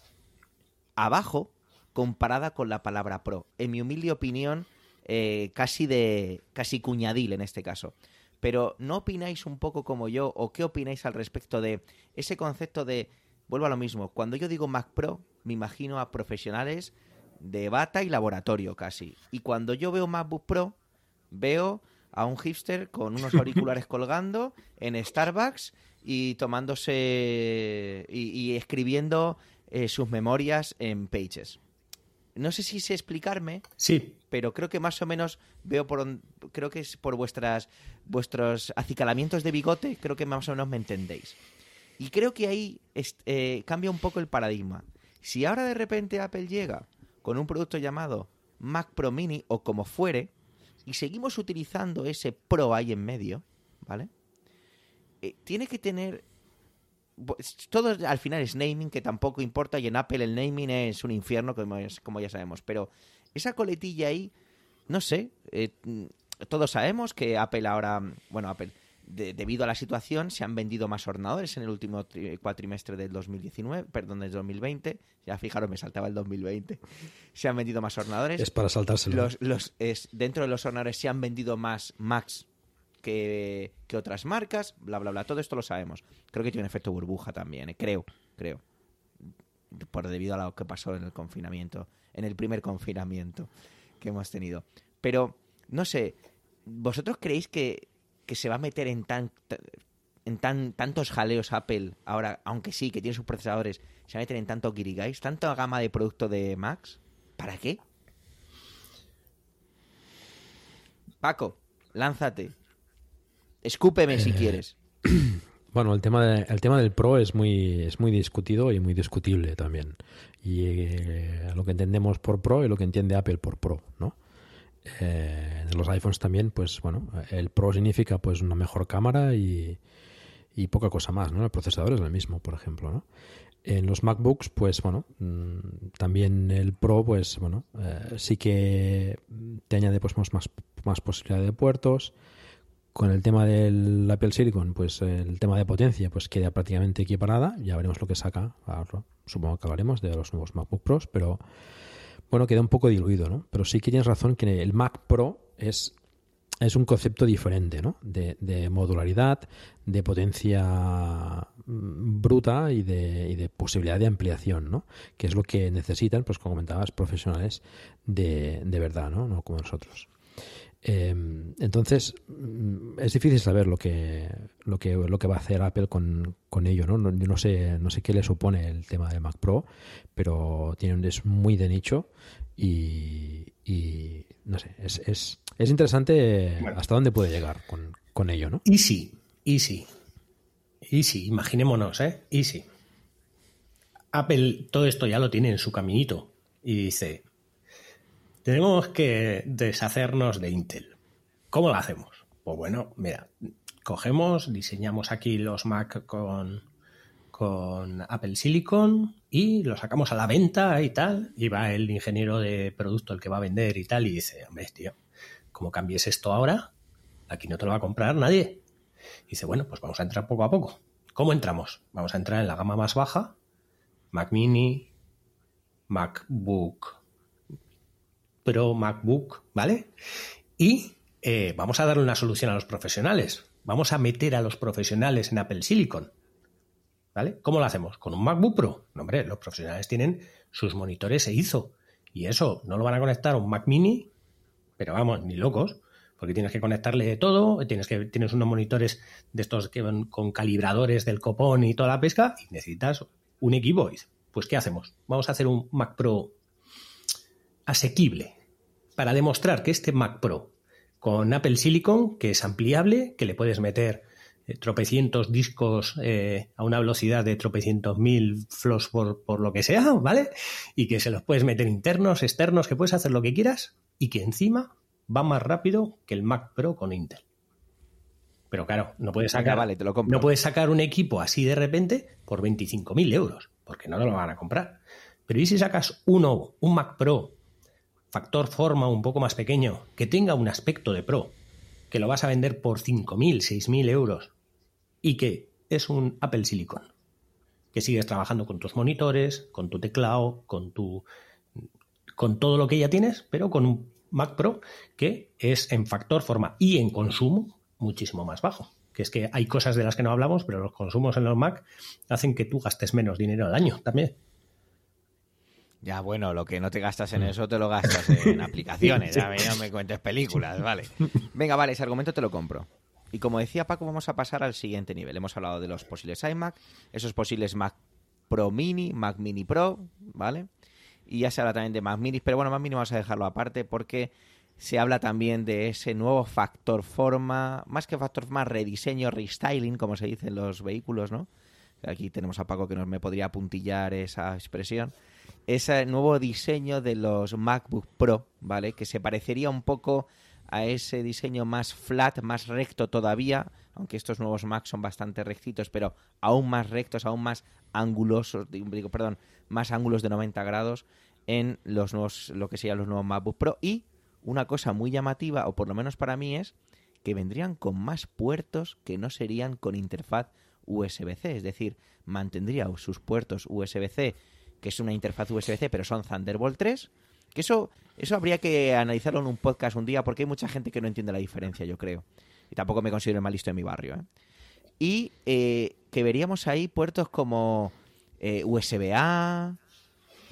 abajo comparada con la palabra pro. En mi humilde opinión, eh, casi de. casi cuñadil en este caso. Pero ¿no opináis un poco como yo? ¿O qué opináis al respecto de ese concepto de. Vuelvo a lo mismo. Cuando yo digo Mac Pro, me imagino a profesionales de bata y laboratorio casi. Y cuando yo veo MacBook Pro, veo a un hipster con unos auriculares colgando en Starbucks y tomándose y escribiendo eh, sus memorias en Pages. No sé si sé explicarme. Sí. Pero creo que más o menos veo por creo que es por vuestras vuestros acicalamientos de bigote, creo que más o menos me entendéis. Y creo que ahí eh, cambia un poco el paradigma. Si ahora de repente Apple llega con un producto llamado Mac Pro Mini o como fuere, y seguimos utilizando ese Pro ahí en medio, ¿vale? Eh, tiene que tener todo al final es naming, que tampoco importa, y en Apple el naming es un infierno, como, como ya sabemos. Pero esa coletilla ahí, no sé, eh, todos sabemos que Apple ahora, bueno, Apple, debido a la situación se han vendido más ordenadores en el último cuatrimestre del 2019, perdón, del 2020. Ya fijaros, me saltaba el 2020. Se han vendido más ordenadores. Es para saltárselo. Los, es, dentro de los ordenadores se han vendido más Macs que, que, otras marcas, bla, bla, bla. Todo esto lo sabemos. Creo que tiene un efecto burbuja también, ¿eh? creo, creo. Por debido a lo que pasó en el confinamiento, en el primer confinamiento que hemos tenido. Pero, no sé, ¿vosotros creéis que que se va a meter en tan en tan, tantos jaleos Apple ahora, aunque sí, que tiene sus procesadores, se va a meter en tanto guirigais, tanta gama de producto de Max? ¿Para qué? Paco, lánzate. Escúpeme si eh, quieres. Bueno, el tema, el tema del Pro es muy, es muy discutido y muy discutible también. Y eh, lo que entendemos por Pro y lo que entiende Apple por Pro, ¿no? Eh, en los iPhones también, pues bueno, el Pro significa pues una mejor cámara y, poca cosa más, ¿no? El procesador es el mismo, por ejemplo, ¿no? En los MacBooks, pues bueno, mm, también el Pro, pues bueno, eh, sí que te añade pues más, más posibilidad de puertos. Con el tema del Apple Silicon, pues el tema de potencia, pues queda prácticamente equiparada. Ya veremos lo que saca. supongo que hablaremos de los nuevos MacBook Pros, pero bueno, queda un poco diluido, ¿no? Pero sí que tienes razón que el Mac Pro es, es un concepto diferente, ¿no? De, modularidad, de potencia mm, bruta y de, y de, posibilidad de ampliación, ¿no? Que es lo que necesitan, pues como comentabas, profesionales de, de verdad, ¿no? No como nosotros. Em, entonces, mm, es difícil saber lo que, lo que, lo que va a hacer Apple con, con ello, ¿no? Yo no sé, no sé qué le supone el tema de Mac Pro, pero tiene, es muy de nicho y, y no sé, es, es, es interesante hasta dónde puede llegar con, con ello, ¿no? Easy, easy. Easy, imaginémonos, ¿eh? Easy. Apple todo esto ya lo tiene en su caminito y dice, tenemos que deshacernos de Intel. ¿Cómo lo hacemos? Pues bueno, mira, cogemos, diseñamos aquí los Mac con, con Apple Silicon y lo sacamos a la venta y tal. Y va el ingeniero de producto, el que va a vender y tal, y dice, hombre, tío, como cambies esto ahora, aquí no te lo va a comprar nadie. Y dice, bueno, pues vamos a entrar poco a poco. ¿Cómo entramos? Vamos a entrar en la gama más baja, Mac Mini, MacBook Pro MacBook, ¿vale? Y eh, vamos a darle una solución a los profesionales. Vamos a meter a los profesionales en Apple Silicon. ¿Vale? ¿Cómo lo hacemos? ¿Con un MacBook Pro? No, hombre, los profesionales tienen sus monitores e hizo. Y eso no lo van a conectar a un Mac Mini, pero vamos, ni locos, porque tienes que conectarle todo, tienes, que, tienes unos monitores de estos que van con calibradores del copón y toda la pesca, y necesitas un equipo. Pues, ¿qué hacemos? Vamos a hacer un Mac Pro asequible para demostrar que este Mac Pro con Apple Silicon, que es ampliable, que le puedes meter eh, tropecientos discos eh, a una velocidad de tropecientos mil flows por, por, lo que sea, ¿vale? Y que se los puedes meter internos, externos, que puedes hacer lo que quieras y que encima va más rápido que el Mac Pro con Intel. Pero claro, no puedes sacar, no puedes sacar un equipo así de repente por 25.000 euros, porque no lo van a comprar. Pero ¿y si sacas uno, un Mac Pro factor forma un poco más pequeño, que tenga un aspecto de pro, que lo vas a vender por 5.000, 6.000 euros y que es un Apple Silicon, que sigues trabajando con tus monitores, con tu teclado, con tu con todo lo que ya tienes, pero con un Mac Pro que es en factor forma y en consumo muchísimo más bajo. Que es que hay cosas de las que no hablamos, pero los consumos en los Mac hacen que tú gastes menos dinero al año también. Ya, bueno, lo que no te gastas en mm. eso te lo gastas en aplicaciones. Ya no me cuentes películas, vale. Venga, vale, ese argumento te lo compro. Y como decía Paco, vamos a pasar al siguiente nivel. Hemos hablado de los posibles iMac, esos posibles Mac Pro Mini, Mac Mini Pro, ¿vale? Y ya se habla también de Mac Mini, pero bueno, Mac Mini vamos a dejarlo aparte porque se habla también de ese nuevo factor forma, más que factor forma, rediseño, restyling, como se dice en los vehículos, ¿no? Aquí tenemos a Paco que nos me podría apuntillar esa expresión ese nuevo diseño de los MacBook Pro, ¿vale? Que se parecería un poco a ese diseño más flat, más recto todavía, aunque estos nuevos Mac son bastante rectitos, pero aún más rectos, aún más angulosos, digo, perdón, más ángulos de 90 grados en los nuevos, lo que serían los nuevos MacBook Pro. Y una cosa muy llamativa, o por lo menos para mí, es que vendrían con más puertos que no serían con interfaz USB-C, es decir, mantendría sus puertos USB-C, que es una interfaz USB-C, pero son Thunderbolt 3, que eso, eso habría que analizarlo en un podcast un día porque hay mucha gente que no entiende la diferencia, yo creo. Y tampoco me considero el más listo de mi barrio. ¿eh? Y eh, que veríamos ahí puertos como eh, USB-A,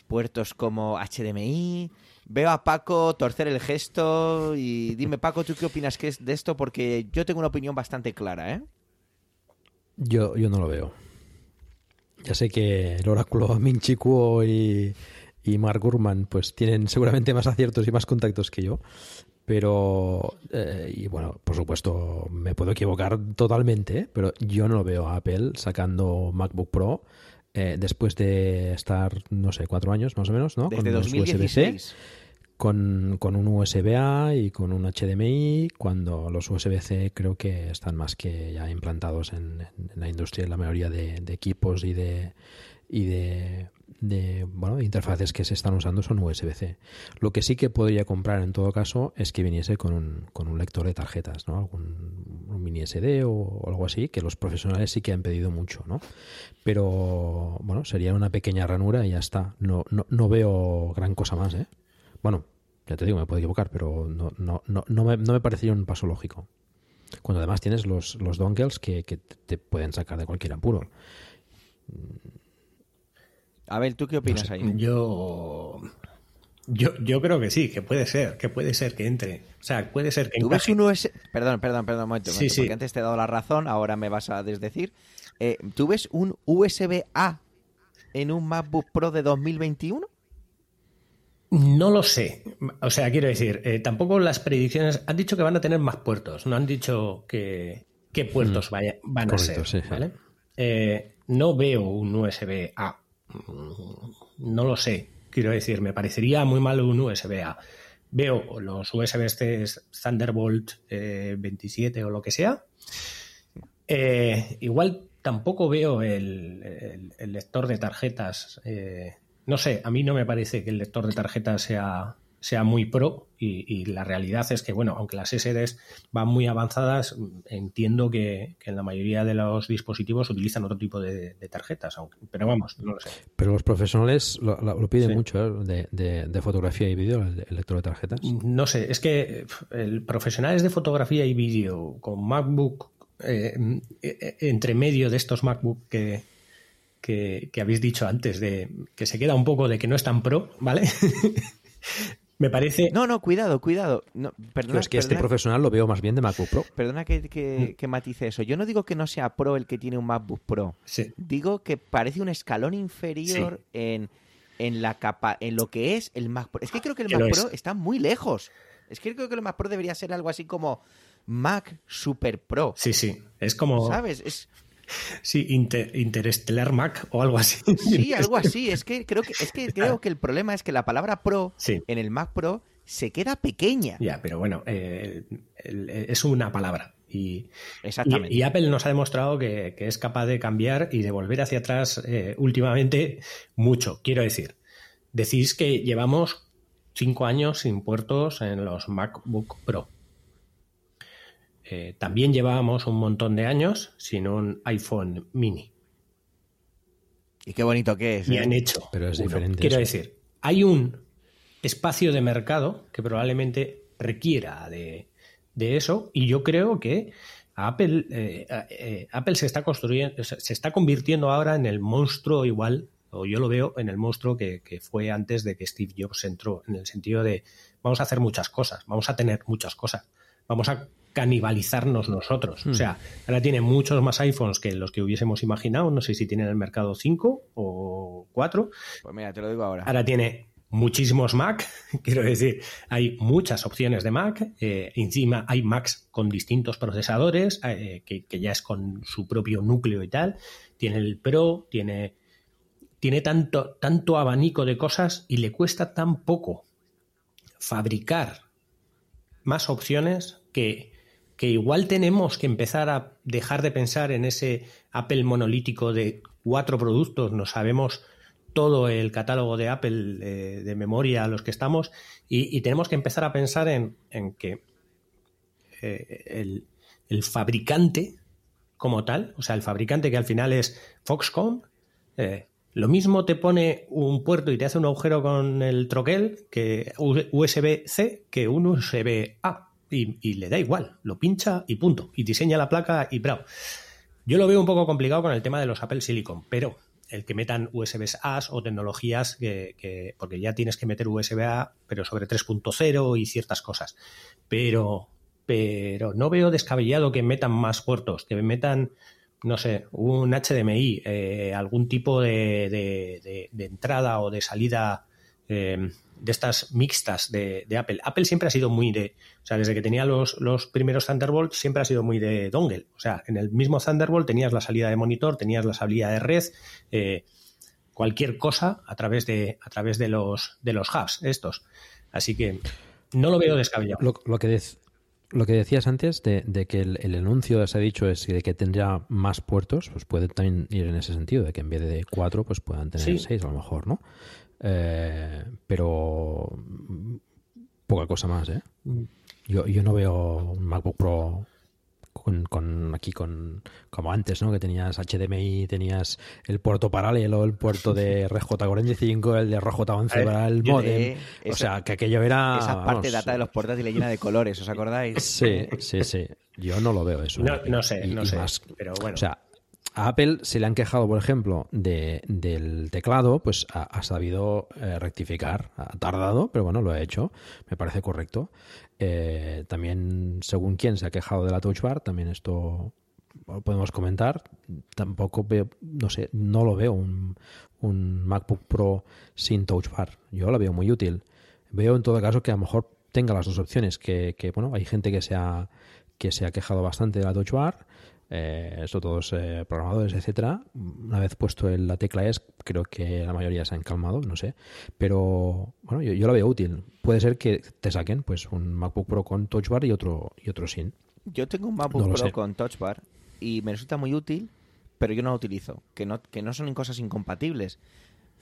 puertos como HDMI. Veo a Paco torcer el gesto y dime, Paco, ¿tú qué opinas de esto? Porque yo tengo una opinión bastante clara, ¿eh? Yo, yo no lo veo. Ya sé que el oráculo Ming Chi Kuo y, y Mark Gurman pues tienen seguramente más aciertos y más contactos que yo, pero eh, y bueno por supuesto me puedo equivocar totalmente ¿eh? pero yo no lo veo a Apple sacando MacBook Pro eh, después de estar no sé cuatro años más o menos no desde 2016 con, con, un USB-A y con un HDMI cuando los USB-C creo que están más que ya implantados en, la industria en la mayoría de, equipos y de y de de interfaces que se están usando son USB-C. Lo que sí que podría comprar en todo caso es que viniese con un, con un lector de tarjetas, ¿no? Algún un mini SD o, algo así, que los profesionales sí que han pedido mucho, ¿no? Pero bueno, sería una pequeña ranura y ya está. No, no, no veo gran cosa más, ¿eh? Bueno, ya te digo, me puedo equivocar, pero no, no, no, no, me, no me parecería un paso lógico. Cuando además tienes los, los dongles que, que te pueden sacar de cualquier apuro. A ver, ¿tú qué opinas ahí? Yo, yo, yo creo que sí, que puede ser, que puede ser que entre. O sea, puede ser que ¿Tú ves un USB... Perdón, perdón, perdón, un momento, sí, sí. porque antes te he dado la razón, ahora me vas a desdecir. Eh, ¿Tú ves un USB-A en un MacBook Pro de 2021? No lo sé. O sea, quiero decir, eh, tampoco las predicciones han dicho que van a tener más puertos, no han dicho que, qué puertos mm. vaya, van a ser. ¿vale? Eh, no veo un USB-A Mm, no lo sé. Quiero decir, me parecería muy mal un USB-A. Veo los USB Thunderbolt 27 eh, o lo que sea. Eh, igual tampoco veo el, lector de tarjetas. Eh, no sé, a mí no me parece que el lector de tarjetas sea sea muy pro y, la realidad es que, bueno, aunque las SDs van muy avanzadas, entiendo que, en la mayoría de los dispositivos utilizan otro tipo de, tarjetas, aunque, pero vamos, no lo sé. Pero los profesionales lo, piden mucho ¿eh? de, fotografía y vídeo, el, lector de tarjetas. No sé, es que el profesionales de fotografía y vídeo con MacBook eh, eh, entre medio de estos MacBook que, que, que, habéis dicho antes, de que se queda un poco de que no es tan pro, ¿vale? Me parece. No, no, cuidado, cuidado. No, perdona, es que este profesional lo veo más bien de MacBook Pro. Perdona que, que, que, matice eso. Yo no digo que no sea pro el que tiene un MacBook Pro. Sí. Digo que parece un escalón inferior en, en, la capa, en lo que es el Mac Pro. Es que creo que el Mac Pro está muy lejos. Es que creo que el Mac Pro debería ser algo así como Mac Super Pro. Sí, sí. Es como. ¿Sabes? Es Sí, Interestelar Mac o algo así. Sí, algo así. Es que creo que, es que, creo que el problema es que la palabra Pro en el Mac Pro se queda pequeña. Ya, pero bueno, eh, es una palabra. Y, Exactamente. Y, Apple nos ha demostrado que, es capaz de cambiar y de volver hacia atrás eh, últimamente mucho. Quiero decir, decís que llevamos cinco años sin puertos en los MacBook Pro. Eh, también llevábamos un montón de años sin un iPhone mini. Y qué bonito que es. Y ¿eh? han hecho. Pero es diferente. Quiero decir, hay un espacio de mercado que probablemente requiera de, eso y yo creo que Apple, eh, Apple se está construyendo, se está convirtiendo ahora en el monstruo igual, o yo lo veo en el monstruo que, que, fue antes de que Steve Jobs entró, en el sentido de vamos a hacer muchas cosas, vamos a tener muchas cosas, vamos a canibalizarnos nosotros. O hmm. sea, ahora tiene muchos más iPhones que los que hubiésemos imaginado. No sé si tiene en el mercado 5 o 4. Pues mira, te lo digo ahora. Ahora tiene muchísimos Mac, quiero decir, hay muchas opciones de Mac, eh, encima hay Macs con distintos procesadores, eh, que, ya es con su propio núcleo y tal, tiene el Pro, tiene, tiene tanto, tanto abanico de cosas y le cuesta tan poco fabricar más opciones que que igual tenemos que empezar a dejar de pensar en ese Apple monolítico de cuatro productos, no sabemos todo el catálogo de Apple de memoria a los que estamos y, tenemos que empezar a pensar en, que el, el, fabricante como tal, o sea, el fabricante que al final es Foxconn, lo mismo te pone un puerto y te hace un agujero con el troquel que USB-C que un USB-A. Y, le da igual, lo pincha y punto. Y diseña la placa y bravo. Yo lo veo un poco complicado con el tema de los Apple Silicon, pero el que metan USBs A o tecnologías que, porque ya tienes que meter USB A, pero sobre 3.0 y ciertas cosas. Pero, pero no veo descabellado que metan más puertos, que metan no sé, un HDMI, eh, algún tipo de, entrada o de salida eh, de estas mixtas de, Apple. Apple siempre ha sido muy de, o sea, desde que tenía los, los, primeros Thunderbolt, siempre ha sido muy de dongle. O sea, en el mismo Thunderbolt tenías la salida de monitor, tenías la salida de red, eh, cualquier cosa a través de, a través de los, de los hubs estos. Así que no lo veo descabellado. Lo, lo que, lo que decías antes de, que el, anuncio se ha dicho es de que tendría más puertos, pues puede también ir en ese sentido, de que en vez de cuatro, pues puedan tener seis a lo mejor, ¿no? Eh, pero poca cosa más, ¿eh? Mm. Yo, yo no veo un MacBook Pro con, con, aquí con como antes, ¿no? Que tenías HDMI, tenías el puerto paralelo, el puerto de RJ45, el de RJ11 para el modem. o sea, que aquello era esa parte data de los puertos y le llena de colores, ¿os acordáis? Sí, sí, sí. Yo no lo veo eso. No, sé, no sé, pero bueno. O sea, a Apple se le han quejado, por ejemplo, de, del teclado, pues ha, sabido eh, rectificar. Ha tardado, pero bueno, lo ha hecho. Me parece correcto. Eh, también, según quién se ha quejado de la Touch Bar, también esto lo podemos comentar. Tampoco veo, no sé, no lo veo un, MacBook Pro sin Touch Bar. Yo lo veo muy útil. Veo en todo caso que a lo mejor tenga las dos opciones, que, que bueno, hay gente que se ha, que se ha quejado bastante de la Touch Bar eh, sobre todo eh, programadores, etcétera. Una vez puesto en la tecla es, creo que la mayoría se han calmado, no sé. Pero bueno, yo, yo lo veo útil. Puede ser que te saquen pues un MacBook Pro con Touch Bar y otro, y otro sin. Yo tengo un MacBook Pro con Touch Bar y me resulta muy útil, pero yo no lo utilizo. Que no, que no son cosas incompatibles.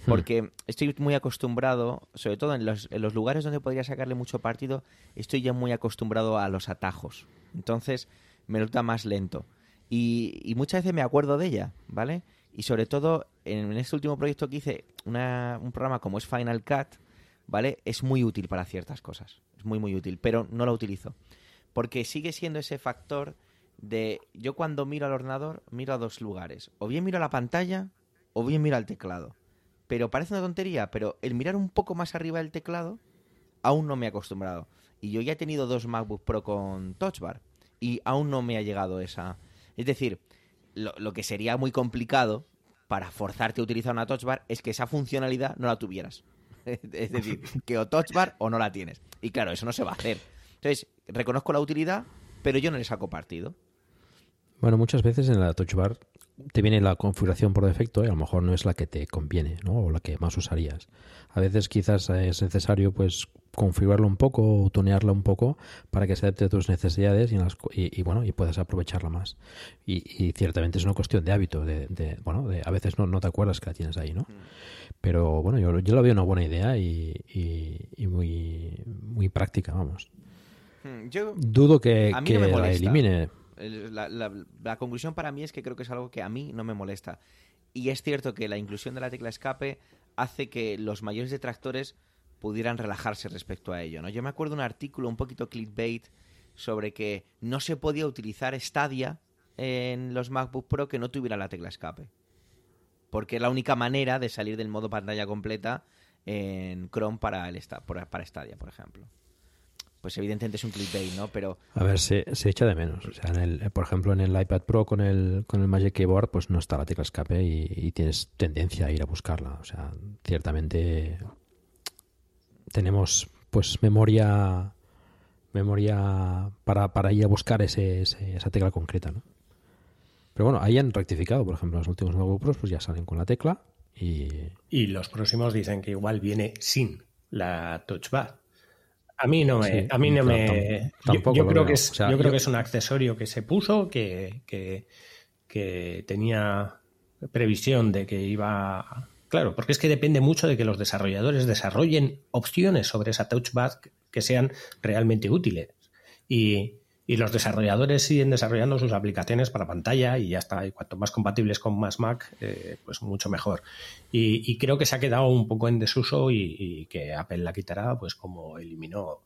Hmm. Porque estoy muy acostumbrado, sobre todo en los, en los lugares donde podría sacarle mucho partido, estoy ya muy acostumbrado a los atajos. Entonces me resulta más lento. Y, muchas veces me acuerdo de ella, ¿vale? Y sobre todo en, este último proyecto que hice, un programa como es Final Cut, ¿vale? Es muy útil para ciertas cosas. Es muy, muy útil, pero no lo utilizo. Porque sigue siendo ese factor de yo cuando miro al ordenador miro a dos lugares. O bien miro a la pantalla o bien miro al teclado. Pero parece una tontería, pero el mirar un poco más arriba del teclado aún no me he acostumbrado. Y yo ya he tenido dos MacBook Pro con Touch Bar y aún no me ha llegado esa, es decir, lo, que sería muy complicado para forzarte a utilizar una touch bar es que esa funcionalidad no la tuvieras. es decir, que o touch bar o no la tienes. Y claro, eso no se va a hacer. Entonces, reconozco la utilidad, pero yo no le saco partido. Bueno, muchas veces en la touch bar te viene la configuración por defecto y a lo mejor no es la que te conviene, ¿no? O la que más usarías. A veces quizás es necesario pues configurarlo un poco o tunearla un poco para que se adapte a tus necesidades y, bueno y puedas aprovecharla más. Y, ciertamente es una cuestión de hábito, de, bueno, de, a veces no, no, te acuerdas que la tienes ahí, ¿no? Mm. Pero bueno, yo, yo lo veo una buena idea y, muy, muy práctica, vamos. Mm, yo, Dudo que, que la elimine. La, conclusión para mí es que creo que es algo que a mí no me molesta. Y es cierto que la inclusión de la tecla escape hace que los mayores detractores pudieran relajarse respecto a ello. ¿no? Yo me acuerdo de un artículo un poquito clickbait sobre que no se podía utilizar Stadia en los MacBook Pro que no tuviera la tecla escape. Porque es la única manera de salir del modo pantalla completa en Chrome para, el, para Stadia, por ejemplo pues evidentemente es un clickbait, ¿no? Pero... A ver, se, se echa de menos. O sea, en el, por ejemplo, en el iPad Pro con el, con el Magic Keyboard, pues no está la tecla escape y, tienes tendencia a ir a buscarla. O sea, ciertamente tenemos pues memoria memoria para, para ir a buscar ese, esa tecla concreta, ¿no? Pero bueno, ahí han rectificado, por ejemplo, los últimos MacBook Pros pues ya salen con la tecla y... Y los próximos dicen que igual viene sin la Touch Bar. A mí no me. a mí no me yo, creo que es, yo, creo que es un accesorio que se puso, que, que, tenía previsión de que iba. Claro, porque es que depende mucho de que los desarrolladores desarrollen opciones sobre esa touchpad que sean realmente útiles. Y, y los desarrolladores siguen desarrollando sus aplicaciones para pantalla y ya está. Y cuanto más compatibles con más Mac, eh, pues mucho mejor. Y, creo que se ha quedado un poco en desuso y, que Apple la quitará, pues como eliminó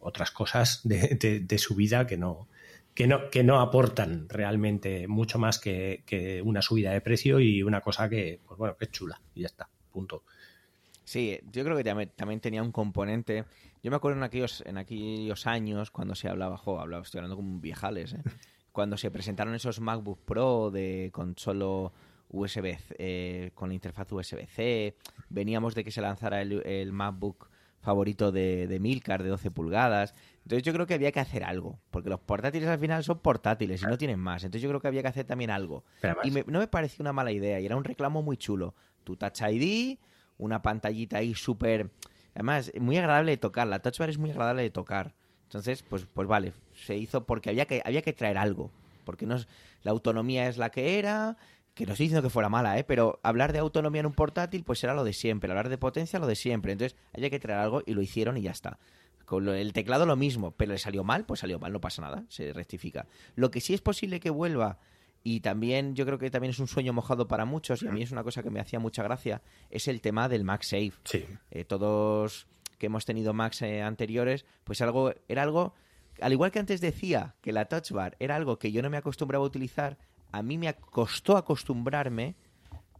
otras cosas de, su vida que no, que no, que no aportan realmente mucho más que, que, una subida de precio y una cosa que, pues bueno, que es chula y ya está, punto. Sí, yo creo que también, tenía un componente. Yo me acuerdo en aquellos, en aquellos años cuando se hablaba, jo, hablaba, estoy hablando como viejales, ¿eh? cuando se presentaron esos MacBook Pro de con solo USB, eh, con la interfaz USB-C, veníamos de que se lanzara el, MacBook favorito de, de, Milcar de 12 pulgadas. Entonces yo creo que había que hacer algo, porque los portátiles al final son portátiles y no tienen más. Entonces yo creo que había que hacer también algo. Y no me pareció una mala idea y era un reclamo muy chulo. Tu Touch ID, una pantallita ahí súper... Además, muy agradable de tocar. La Touch Bar es muy agradable de tocar. Entonces, pues, pues vale, se hizo porque había que, había que traer algo. Porque no la autonomía es la que era, que no estoy diciendo que fuera mala, ¿eh? pero hablar de autonomía en un portátil, pues era lo de siempre. Hablar de potencia, lo de siempre. Entonces, había que traer algo y lo hicieron y ya está. Con el teclado lo mismo, pero le salió mal, pues salió mal, no pasa nada, se rectifica. Lo que sí es posible que vuelva y también yo creo que también es un sueño mojado para muchos y a mí es una cosa que me hacía mucha gracia, es el tema del MagSafe. Sí. Eh, todos que hemos tenido Macs eh, anteriores, pues algo era algo, al igual que antes decía que la Touch Bar era algo que yo no me acostumbraba a utilizar, a mí me costó acostumbrarme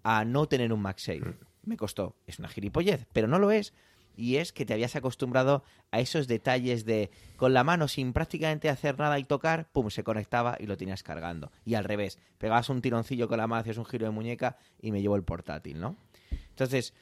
a no tener un MagSafe. Mm. Me costó. Es una gilipollez, pero no lo es y es que te habías acostumbrado a esos detalles de con la mano sin prácticamente hacer nada y tocar, pum, se conectaba y lo tenías cargando. Y al revés, pegabas un tironcillo con la mano, hacías un giro de muñeca y me llevo el portátil, ¿no? Entonces,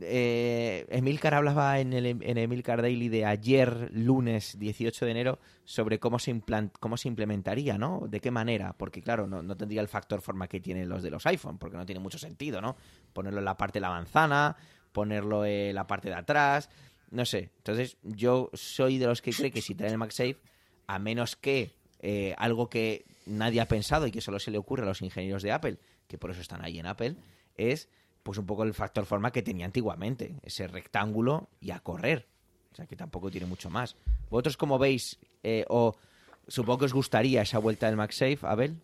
eh, Emilcar hablaba en, el, en Emilcar Daily de ayer, lunes 18 de enero, sobre cómo se, cómo se implementaría, ¿no? De qué manera, porque claro, no, no, tendría el factor forma que tienen los de los iPhone, porque no tiene mucho sentido, ¿no? Ponerlo en la parte de la manzana, ponerlo en la parte de atrás, no sé. Entonces, yo soy de los que cree que si traen el MagSafe, a menos que eh, algo que nadie ha pensado y que solo se le ocurre a los ingenieros de Apple, que por eso están ahí en Apple, es pues un poco el factor forma que tenía antiguamente, ese rectángulo y a correr. O sea, que tampoco tiene mucho más. ¿Vosotros cómo veis, eh, o supongo que os gustaría esa vuelta del MagSafe, Abel?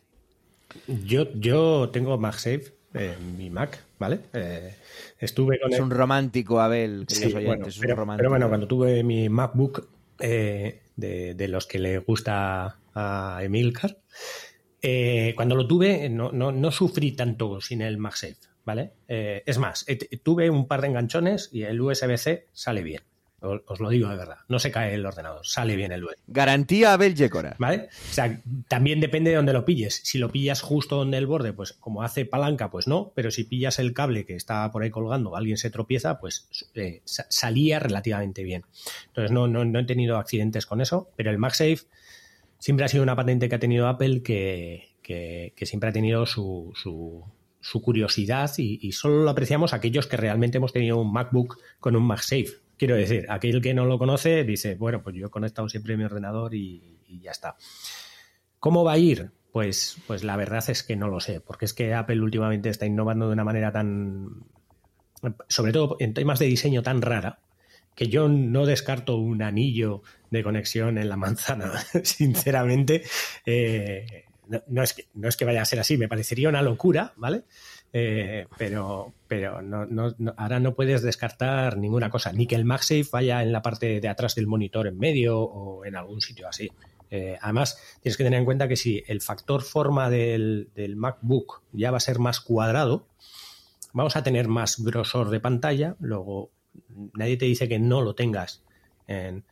Yo, yo tengo MagSafe mi Mac, ¿vale? Eh, estuve con es un romántico, Abel, sí, bueno, pero, romántico. bueno, cuando tuve mi MacBook eh, de, los que le gusta a Emilcar, eh, cuando lo tuve no, no, no, sufrí tanto sin el MagSafe, ¿vale? es más, tuve un par de enganchones y el USB-C sale bien. Os lo digo de verdad. No se cae el ordenador, sale bien el web. Garantía Abel Yecora. ¿Vale? O sea, también depende de dónde lo pilles. Si lo pillas justo donde el borde, pues como hace palanca, pues no. Pero si pillas el cable que está por ahí colgando, alguien se tropieza, pues eh, salía relativamente bien. Entonces no, no, he tenido accidentes con eso. Pero el MagSafe siempre ha sido una patente que ha tenido Apple que, que, siempre ha tenido su, su, curiosidad y, y, solo lo apreciamos aquellos que realmente hemos tenido un MacBook con un MagSafe Quiero decir, aquel que no lo conoce dice, bueno, pues yo he conectado siempre mi ordenador y, ya está. ¿Cómo va a ir? Pues, pues la verdad es que no lo sé, porque es que Apple últimamente está innovando de una manera tan, sobre todo en temas de diseño tan rara, que yo no descarto un anillo de conexión en la manzana, sinceramente. Eh, no, es que, no es que vaya a ser así, me parecería una locura, ¿vale? Eh, pero pero no, no, ahora no puedes descartar ninguna cosa, ni que el MagSafe vaya en la parte de atrás del monitor en medio o en algún sitio así. Eh, además, tienes que tener en cuenta que si el factor forma del, MacBook ya va a ser más cuadrado, vamos a tener más grosor de pantalla. Luego, nadie te dice que no lo tengas en,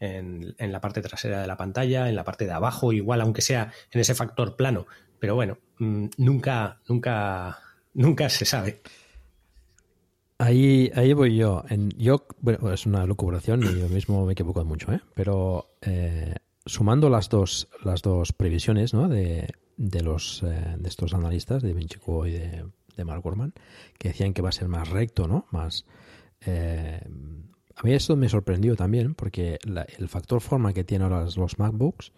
en, la parte trasera de la pantalla, en la parte de abajo, igual, aunque sea en ese factor plano. Pero bueno, mm, nunca, nunca nunca se sabe. Ahí, ahí voy yo. Yo bueno, es una lucubración y yo mismo me equivoco mucho, ¿eh? pero eh, sumando las dos, las dos previsiones ¿no? de, de, los, eh, de estos analistas, de Vinci y de, Mark Gorman, que decían que va a ser más recto, ¿no? más eh, a mí esto me sorprendió también, porque el factor forma que tienen ahora los MacBooks,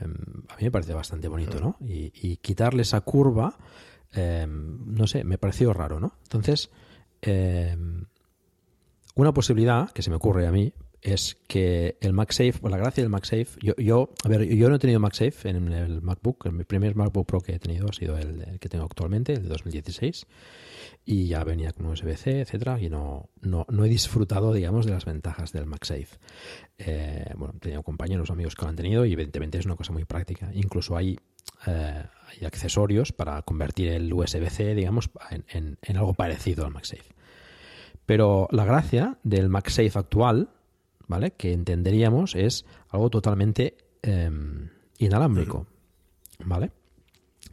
a mí me parece bastante bonito, ¿no? Y quitarle esa curva Em, no sé, me pareció raro, ¿no? Entonces, em, una posibilidad que se me ocurre a mí es que el MagSafe, o la gracia del MagSafe, yo, yo, a ver, yo no he tenido MagSafe en el MacBook, el primer MacBook Pro que he tenido ha sido el, que tengo actualmente, el de 2016, y ya venía con USB-C, etcétera, y no, no, no, he disfrutado, digamos, de las ventajas del MagSafe. Eh, bueno, he tenido compañeros, amigos que lo han tenido, y evidentemente es una cosa muy práctica. Incluso hay, eh, hay accesorios para convertir el USB-C, digamos, en, en algo parecido al MagSafe. Pero la gracia del MagSafe actual, ¿vale? Que entenderíamos es algo totalmente em, inalámbrico, ¿vale?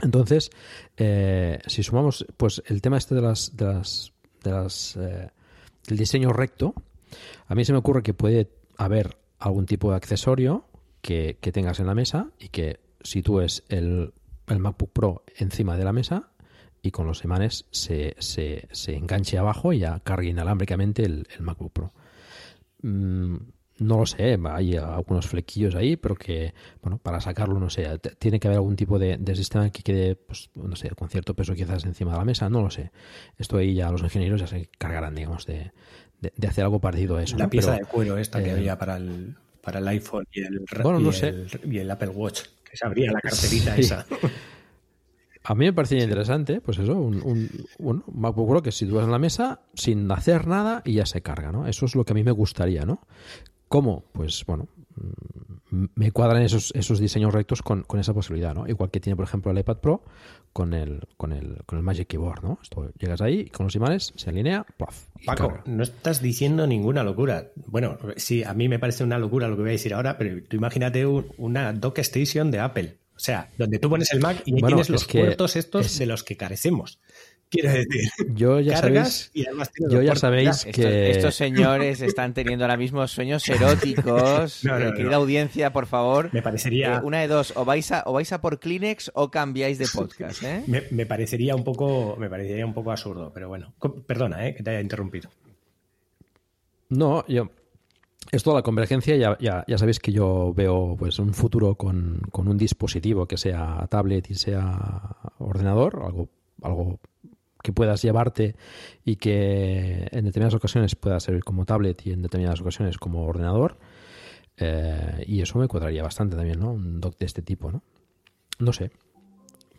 Entonces, eh, si sumamos, pues el tema este de las, de las, de las eh, del diseño recto, a mí se me ocurre que puede haber algún tipo de accesorio que, tengas en la mesa y que sitúes el, el MacBook Pro encima de la mesa y con los imanes se, se, se enganche abajo y ya cargue inalámbricamente el, el MacBook Pro. Mm, no lo sé, hay algunos flequillos ahí, pero que, bueno, para sacarlo, no sé, tiene que haber algún tipo de, sistema que quede, pues, no sé, con cierto peso quizás encima de la mesa, no lo sé. Esto ahí ya los ingenieros ya se cargarán, digamos, de, de, hacer algo parecido a eso. La pieza de cuero esta que eh, había para el, para el iPhone y el, bueno, no sé. y el Apple Watch, se abría la carterita esa. A mí me parecía interesante, pues eso, un, un, un MacBook que sitúas en la mesa sin hacer nada y ya se carga, ¿no? Eso es lo que a mí me gustaría, ¿no? ¿Cómo? Pues bueno, mm, me cuadran esos, esos diseños rectos con, esa posibilidad, ¿no? Igual que tiene, por ejemplo, el iPad Pro con el, con el, con el Magic Keyboard, ¿no? Esto, llegas ahí con los imanes, se alinea, ¡puff! Paco, no estás diciendo ninguna locura. Bueno, sí, a mí me parece una locura lo que voy a decir ahora, pero tú imagínate una dock station de Apple. O sea, donde tú pones el Mac y tienes los puertos estos de los que carecemos. Quiero decir, yo ya sabéis, yo ya sabéis que estos, señores están teniendo ahora mismo sueños eróticos. Eh, querida audiencia, por favor. Me parecería. Eh, una de dos, o vais, a, o vais a por Kleenex o cambiáis de podcast. ¿eh? me, parecería un poco, me parecería un poco absurdo, pero bueno. Perdona, ¿eh? que te haya interrumpido. No, yo esto, la convergencia, ya, ya, ya, sabéis que yo veo pues un futuro con, con, un dispositivo que sea tablet y sea ordenador, algo, algo que puedas llevarte y que en determinadas ocasiones pueda servir como tablet y en determinadas ocasiones como ordenador. Eh, y eso me cuadraría bastante también, ¿no? Un dock de este tipo, ¿no? No sé.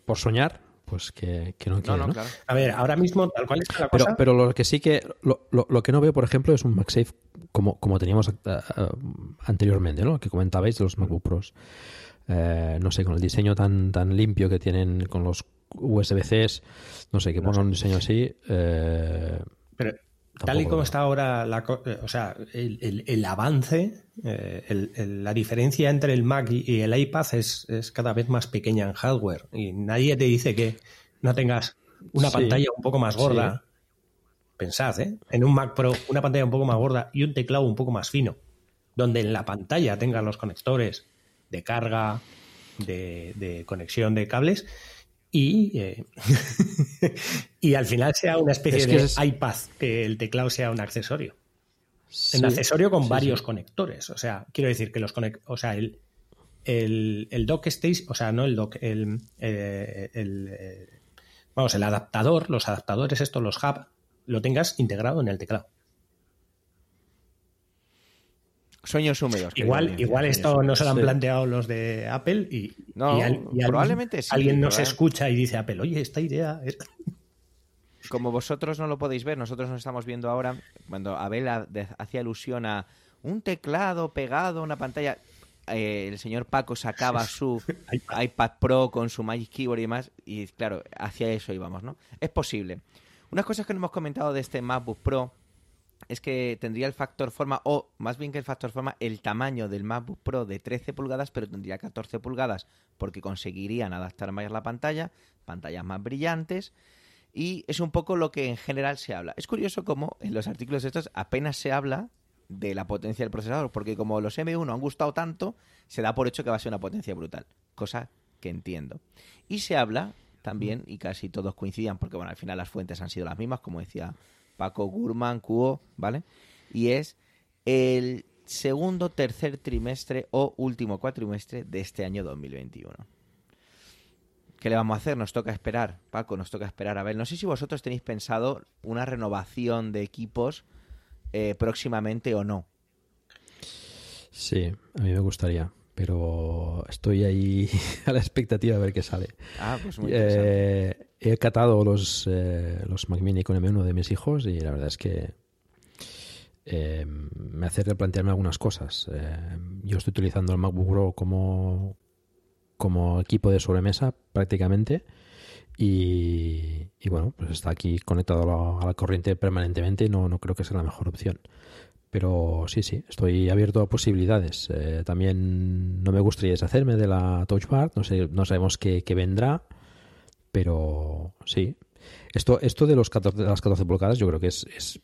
Por soñar, pues que, no quiero, no, A ver, ahora mismo tal cual está la pero, cosa... Pero lo que sí que... Lo, lo, que no veo, por ejemplo, es un MagSafe como, como teníamos eh, eh, anteriormente, ¿no? Que comentabais de los MacBook Pros. no sé, con el diseño tan, tan limpio que tienen con los USB-Cs, no sé, que pongan un diseño así. Eh, Pero tal y como está ahora, la, eh, o sea, el, avance, eh, la diferencia entre el Mac y, el iPad es, cada vez más pequeña en hardware. Y nadie te dice que no tengas una pantalla un poco más gorda. Pensad, ¿eh? En un Mac Pro, una pantalla un poco más gorda y un teclado un poco más fino, donde en la pantalla tengas los conectores de carga, de, de conexión de cables y, eh, y al final sea una especie de iPad, que el teclado sea un accesorio. un accesorio con varios conectores. O sea, quiero decir que los o sea, el, el, el dock station, o sea, no el dock, el, eh, el, eh, vamos, el adaptador, los adaptadores estos, los hub, lo tengas integrado en el teclado. Sueños húmedos. Igual, igual esto no se lo han planteado los de Apple y, no, probablemente alguien nos escucha y dice Apple, oye, esta idea... Como vosotros no lo podéis ver, nosotros nos estamos viendo ahora, cuando Abel hacía alusión a un teclado pegado a una pantalla, eh, el señor Paco sacaba su iPad Pro con su Magic Keyboard y demás, y claro, hacia eso íbamos, ¿no? Es posible. Unas cosas que no hemos comentado de este MacBook Pro es que tendría el factor forma, o más bien que el factor forma, el tamaño del MacBook Pro de 13 pulgadas, pero tendría 14 pulgadas porque conseguirían adaptar más la pantalla, pantallas más brillantes, y es un poco lo que en general se habla. Es curioso cómo en los artículos estos apenas se habla de la potencia del procesador, porque como los M1 han gustado tanto, se da por hecho que va a ser una potencia brutal, cosa que entiendo. Y se habla también, y casi todos coincidían, porque bueno, al final las fuentes han sido las mismas, como decía Paco Gurman, Cuo, ¿vale? Y es el segundo, tercer trimestre o último cuatrimestre de este año 2021. ¿Qué le vamos a hacer? Nos toca esperar, Paco, nos toca esperar. A ver, no sé si vosotros tenéis pensado una renovación de equipos eh, próximamente o no. Sí, a mí me gustaría, pero estoy ahí a la expectativa de ver qué sale. Ah, pues muy eh, he catado los, eh, los Mac Mini con M1 de mis hijos y la verdad es que eh, me hace replantearme algunas cosas. yo estoy utilizando el MacBook Pro como, como equipo de sobremesa prácticamente y, bueno, pues está aquí conectado a la, corriente permanentemente y no, no creo que sea la mejor opción. Pero sí, sí, estoy abierto a posibilidades. Eh, también no me gustaría deshacerme de la Touch Bar, no, sé, no sabemos qué, vendrá, pero sí. Esto, esto de, los 14, de las 14 pulgadas yo creo que es, es,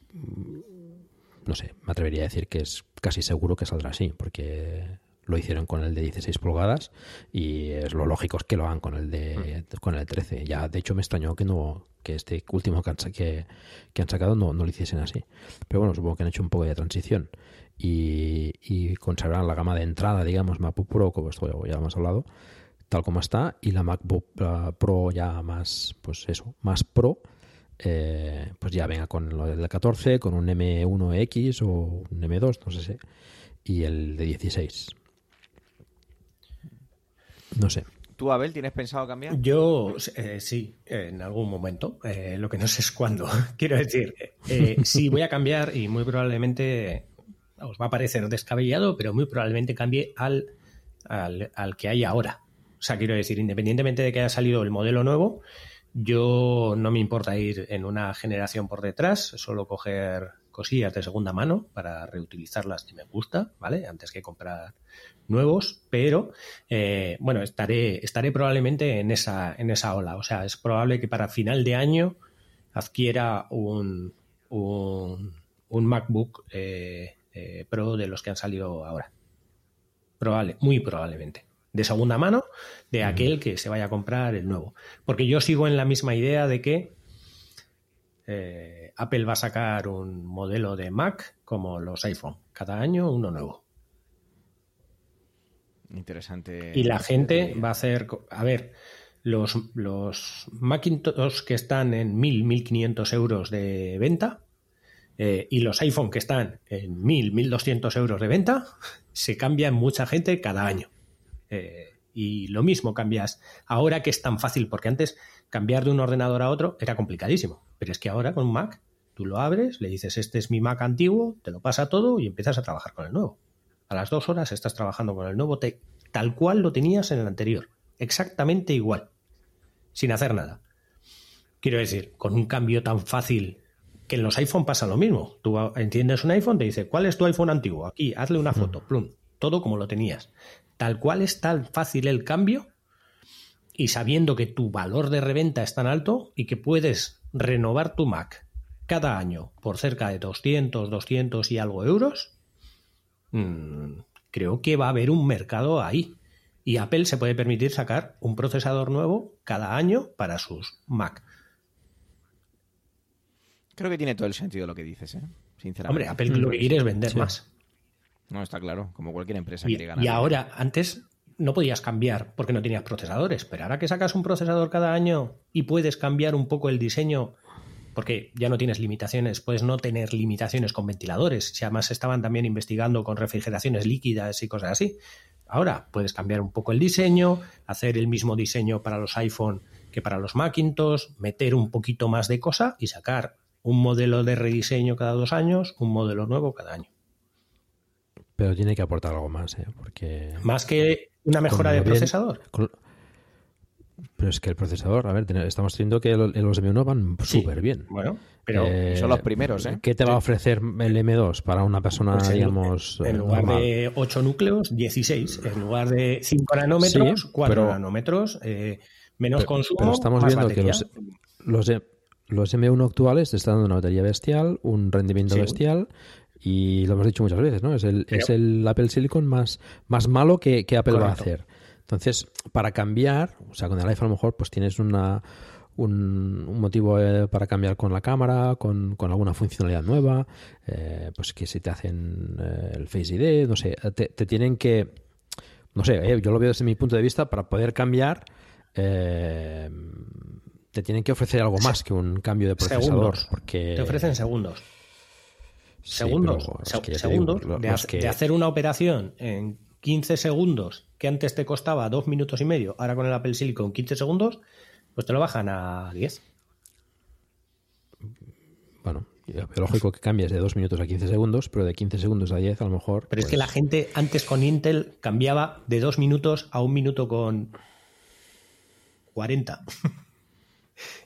no sé, me atrevería a decir que es casi seguro que saldrá así, porque lo hicieron con el de 16 pulgadas y es lo lógico es que lo hagan con el de mm. con el 13. Ya de hecho me extrañó que no que este último que han, que, han sacado no, no, lo hiciesen así. Pero bueno, supongo que han hecho un poco de transición y, y conservarán la gama de entrada, digamos, MacBook Pro, como esto ya hemos hablado, tal como está, y la MacBook Pro ya más, pues eso, más Pro, eh, pues ya venga con lo del 14, con un M1X o un M2, no sé si, y el de 16. No sé. ¿Tú, Abel, tienes pensado cambiar? Yo eh, sí, en algún momento. Eh, lo que no sé es cuándo. Quiero decir, eh, sí voy a cambiar y muy probablemente os va a parecer descabellado, pero muy probablemente cambie al, al, al, que hay ahora. O sea, quiero decir, independientemente de que haya salido el modelo nuevo, yo no me importa ir en una generación por detrás, solo coger cosillas de segunda mano para reutilizarlas si me gusta, ¿vale? Antes que comprar nuevos, pero eh, bueno, estaré, estaré probablemente en esa, en esa ola. O sea, es probable que para final de año adquiera un, un, MacBook eh, eh, Pro de los que han salido ahora. Probable, muy probablemente. De segunda mano, de aquel que se vaya a comprar el nuevo. Porque yo sigo en la misma idea de que eh, Apple va a sacar un modelo de Mac como los iPhone. Cada año uno nuevo. Interesante. Y la gente va a hacer. A ver, los, los Macintosh que están en 1.000, 1.500 euros de venta eh, y los iPhone que están en 1.000, 1.200 euros de venta, se cambian mucha gente cada año. Eh, y lo mismo cambias ahora que es tan fácil, porque antes cambiar de un ordenador a otro era complicadísimo. Pero es que ahora con un Mac, tú lo abres, le dices, este es mi Mac antiguo, te lo pasa todo y empiezas a trabajar con el nuevo. A las dos horas estás trabajando con el nuevo, tal cual lo tenías en el anterior. Exactamente igual. Sin hacer nada. Quiero decir, con un cambio tan fácil que en los iPhone pasa lo mismo. Tú entiendes un iPhone, te dice, ¿cuál es tu iPhone antiguo? Aquí, hazle una foto, plum, todo como lo tenías. Tal cual es tan fácil el cambio y sabiendo que tu valor de reventa es tan alto y que puedes renovar tu Mac cada año por cerca de 200, 200 y algo euros, mm, creo que va a haber un mercado ahí. Y Apple se puede permitir sacar un procesador nuevo cada año para sus Mac. Creo que tiene todo el sentido lo que dices, ¿eh? sinceramente. Hombre, Apple lo que quiere es vender más. No, está claro, como cualquier empresa y, quiere ganar. Y ahora, antes no podías cambiar porque no tenías procesadores, pero ahora que sacas un procesador cada año y puedes cambiar un poco el diseño, porque ya no tienes limitaciones, puedes no tener limitaciones con ventiladores, si además estaban también investigando con refrigeraciones líquidas y cosas así. Ahora puedes cambiar un poco el diseño, hacer el mismo diseño para los iPhone que para los Macintosh, meter un poquito más de cosa y sacar un modelo de rediseño cada dos años, un modelo nuevo cada año. Pero tiene que aportar algo más, ¿eh? Porque... Más que una mejora de procesador. Pero es que el procesador, a ver, estamos diciendo que los M1 van súper bien. Bueno, pero eh, son los primeros, ¿eh? ¿Qué te va a ofrecer el M2 para una persona, pues digamos. En, lugar de 8 núcleos, 16. En lugar de 5 nanómetros, 4 nanómetros, eh, menos consumo. Pero estamos viendo que los, los, los, M1 actuales te están dando una batería bestial, un rendimiento bestial y lo hemos dicho muchas veces, ¿no? Es el, es el Apple Silicon más, más malo que, Apple va a hacer. Entonces, para cambiar, o sea, con el iPhone a lo mejor pues tienes una, un, motivo eh, para cambiar con la cámara, con, con alguna funcionalidad nueva, eh, pues que si te hacen eh, el Face ID, no sé, te, tienen que, no sé, yo lo veo desde mi punto de vista, para poder cambiar, te tienen que ofrecer algo más que un cambio de procesador. Porque... Te ofrecen segundos. Segundos, segundos de, hacer una operación en 15 segundos que antes te costaba 2 minutos y medio, ahora con el Apple Silicon 15 segundos, pues te lo bajan a 10. Bueno, lógico que cambies de 2 minutos a 15 segundos, pero de 15 segundos a 10 a lo mejor. Pero es que la pues gente antes con Intel cambiaba de 2 minutos a 1 minuto con 40.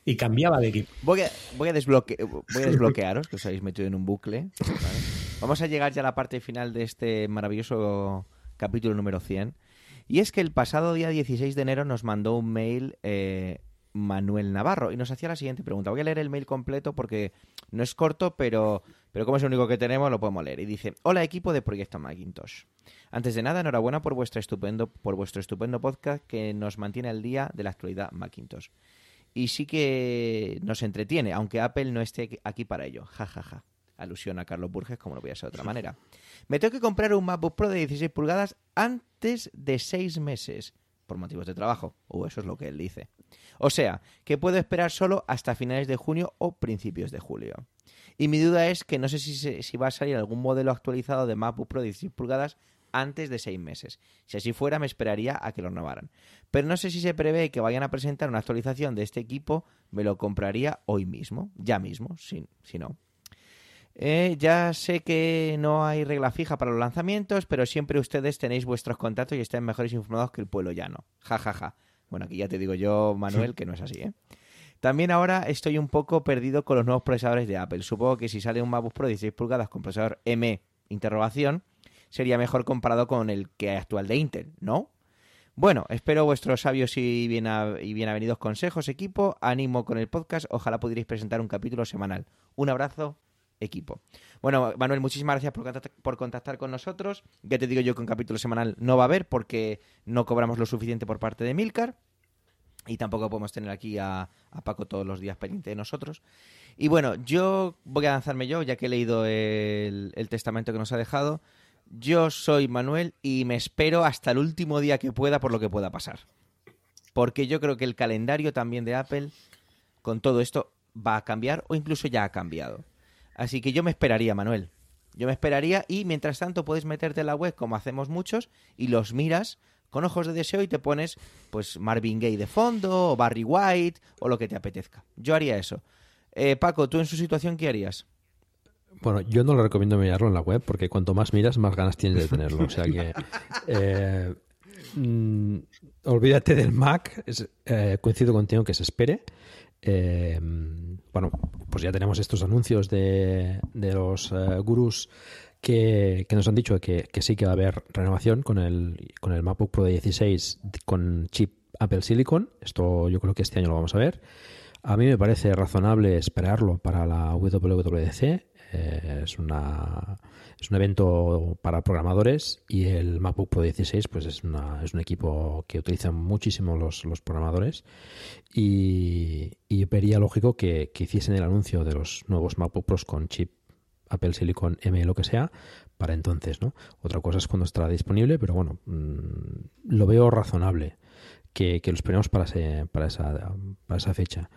y cambiaba de equipo. Voy a, desbloquearos, que os habéis metido en un bucle. Vamos a llegar ya a la parte final de este maravilloso capítulo número 100. Y es que el pasado día 16 de enero nos mandó un mail eh, Manuel Navarro y nos hacía la siguiente pregunta. Voy a leer el mail completo porque no es corto, pero, pero como es el único que tenemos, lo podemos leer. Y dice, hola equipo de Proyecto Macintosh. Antes de nada, enhorabuena por, vuestro estupendo, por vuestro estupendo podcast que nos mantiene al día de la actualidad Macintosh y sí que nos entretiene, aunque Apple no esté aquí para ello. Ja, ja, ja. Alusión a Carlos Burges, como no voy a ser de otra manera. Me tengo que comprar un MacBook Pro de 16 pulgadas antes de 6 meses, por motivos de trabajo, o eso es lo que él dice. O sea, que puedo esperar solo hasta finales de junio o principios de julio. Y mi duda es que no sé si, si va a salir algún modelo actualizado de MacBook Pro de 16 pulgadas antes de seis meses. Si así fuera, me esperaría a que lo renovaran. Pero no sé si se prevé que vayan a presentar una actualización de este equipo, me lo compraría hoy mismo, ya mismo, si, si no. Eh, ya sé que no hay regla fija para los lanzamientos, pero siempre ustedes tenéis vuestros contactos y están mejores informados que el pueblo llano. Ja, ja, ja. Bueno, aquí ya te digo yo, Manuel, que no es así, ¿eh? También ahora estoy un poco perdido con los nuevos procesadores de Apple. Supongo que si sale un MacBook Pro de 16 pulgadas con procesador M, interrogación, sería mejor comparado con el que actual de Intel, ¿no? Bueno, espero vuestros sabios y, bien y bienvenidos consejos, equipo. Ánimo con el podcast. Ojalá pudierais presentar un capítulo semanal. Un abrazo, equipo. Bueno, Manuel, muchísimas gracias por contactar, con nosotros. Ya te digo yo que un capítulo semanal no va a haber porque no cobramos lo suficiente por parte de Milcar. Y tampoco podemos tener aquí a, Paco todos los días pendiente de nosotros. Y bueno, yo voy a lanzarme yo, ya que he leído el testamento que nos ha dejado. Yo soy Manuel y me espero hasta el último día que pueda por lo que pueda pasar. Porque yo creo que el calendario también de Apple con todo esto va a cambiar o incluso ya ha cambiado. Así que yo me esperaría, Manuel. Yo me esperaría y mientras tanto puedes meterte en la web como hacemos muchos y los miras con ojos de deseo y te pones pues Marvin Gaye de fondo o Barry White o lo que te apetezca. Yo haría eso. Eh, Paco, ¿tú en su situación qué harías? Bueno, yo no le recomiendo mirarlo en la web porque cuanto más miras, más ganas tienes de tenerlo. O sea que. Eh, mm, olvídate del Mac. Eh, coincido contigo que se espere. Eh, bueno, pues ya tenemos estos anuncios de, los gurús que, nos han dicho que, sí que va a haber renovación con el, con el MacBook Pro de 16 con chip Apple Silicon. Esto yo creo que este año lo vamos a ver. A mí me parece razonable esperarlo para la WWDC. Eh, es, una, es un evento para programadores y el MacBook Pro 16 pues es, una, es un equipo que utilizan muchísimo los, los programadores y, y, vería lógico que, que hiciesen el anuncio de los nuevos MacBook Pros con chip Apple Silicon M, lo que sea, para entonces, ¿no? Otra cosa es cuando estará disponible, pero bueno, mm, lo veo razonable que, que lo esperemos para, para, esa, para esa fecha.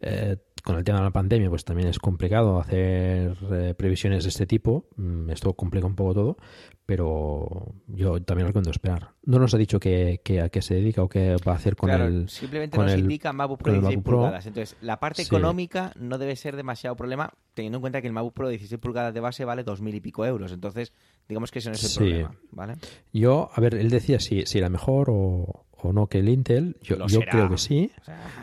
Eh, con el tema de la pandemia, pues también es complicado hacer eh, previsiones de este tipo. Mm, esto complica un poco todo, pero yo también lo recomiendo esperar. No nos ha dicho que, a qué se dedica o qué va a hacer con el. Simplemente nos indica MacBook Pro 16 pulgadas. Entonces, la parte económica no debe ser demasiado problema, teniendo en cuenta que el MacBook Pro 16 pulgadas de base vale dos mil y pico euros. Entonces, digamos que ese no es el problema. ¿vale? Yo, a ver, él decía si, si era mejor o, o no que el Intel. Yo, yo creo que sí.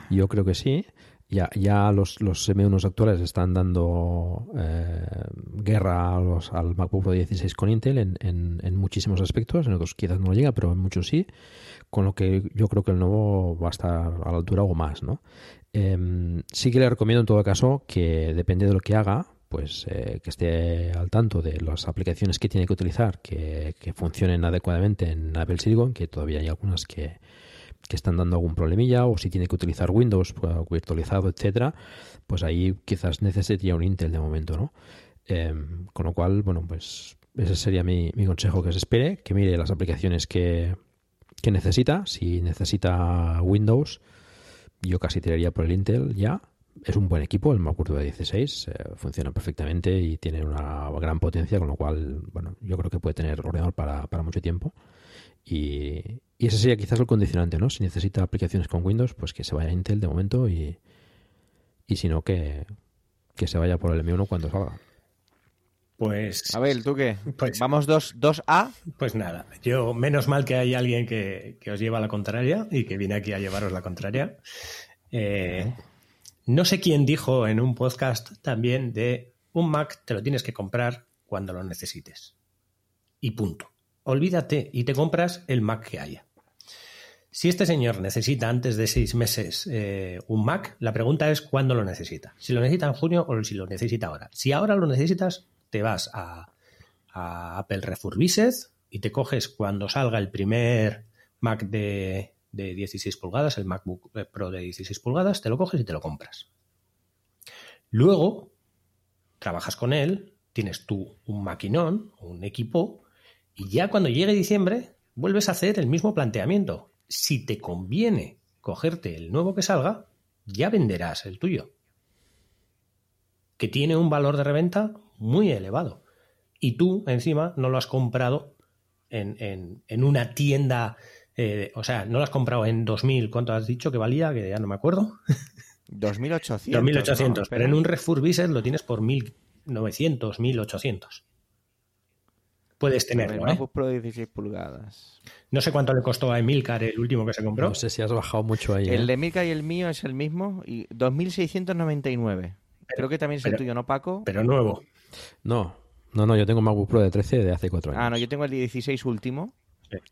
Yo creo que sí. Ya, ya los, los M1 actuales están dando eh, guerra a los, al MacBook Pro 16 con Intel en, en, muchísimos aspectos, en otros quizás no llega, pero en muchos sí, con lo que yo creo que el nuevo va a estar a la altura o más. ¿no? Em, sí que le recomiendo en todo caso que depende de lo que haga, pues eh, que esté al tanto de las aplicaciones que tiene que utilizar, que, que funcionen adecuadamente en Apple Silicon, que todavía hay algunas que, que están dando algún problemilla o si tiene que utilizar Windows pues, virtualizado, etcétera, pues ahí quizás necesitaría un Intel de momento, ¿no? Em, con lo cual, bueno, pues ese sería mi, consejo que se espere, que mire las aplicaciones que, que necesita. Si necesita Windows, yo casi tiraría por el Intel ya, es un buen equipo, el MacBook de 16, eh, funciona perfectamente y tiene una gran potencia, con lo cual, bueno, yo creo que puede tener ordenador para, para mucho tiempo. Y, y ese sería quizás el condicionante, ¿no? Si necesita aplicaciones con Windows, pues que se vaya a Intel de momento y, y si no, que, que se vaya por el M1 cuando salga. Pues. Abel, ¿tú qué? Pues- ¿Vamos 2, 2A? Pues nada, yo menos mal que hay alguien que, que os lleva la contraria y que viene aquí a llevaros la contraria. Eh, no sé quién dijo en un podcast también de un Mac te lo tienes que comprar cuando lo necesites. Y punto. Olvídate y te compras el Mac que haya. Si este señor necesita antes de seis meses eh, un Mac, la pregunta es cuándo lo necesita. Si lo necesita en junio o si lo necesita ahora. Si ahora lo necesitas, te vas a, a Apple Refurbished y te coges cuando salga el primer Mac de, de 16 pulgadas, el MacBook Pro de 16 pulgadas, te lo coges y te lo compras. Luego, trabajas con él, tienes tú un maquinón, un equipo, y ya cuando llegue diciembre, vuelves a hacer el mismo planteamiento. Si te conviene cogerte el nuevo que salga, ya venderás el tuyo. Que tiene un valor de reventa muy elevado. Y tú, encima, no lo has comprado en, en- en una tienda. eh, o sea, no lo has comprado en 2000. ¿Cuánto has dicho que valía? Que ya no me acuerdo. 2800. 2800. ¿no? pero en un refurbished lo tienes por 1900, 1800. Puedes El tenerlo, ¿eh? MacBook Pro de 16 pulgadas. No sé cuánto le costó a Emilcar el último que se compró. No sé si has bajado mucho ahí. El ¿eh? de Milka y el mío es el mismo. Y 2699. Creo que también es el tuyo, ¿no, Paco? Pero nuevo. No, no, no, yo tengo MacBook Pro de 13 de hace 4 años. Ah, no, yo tengo el de 16 último.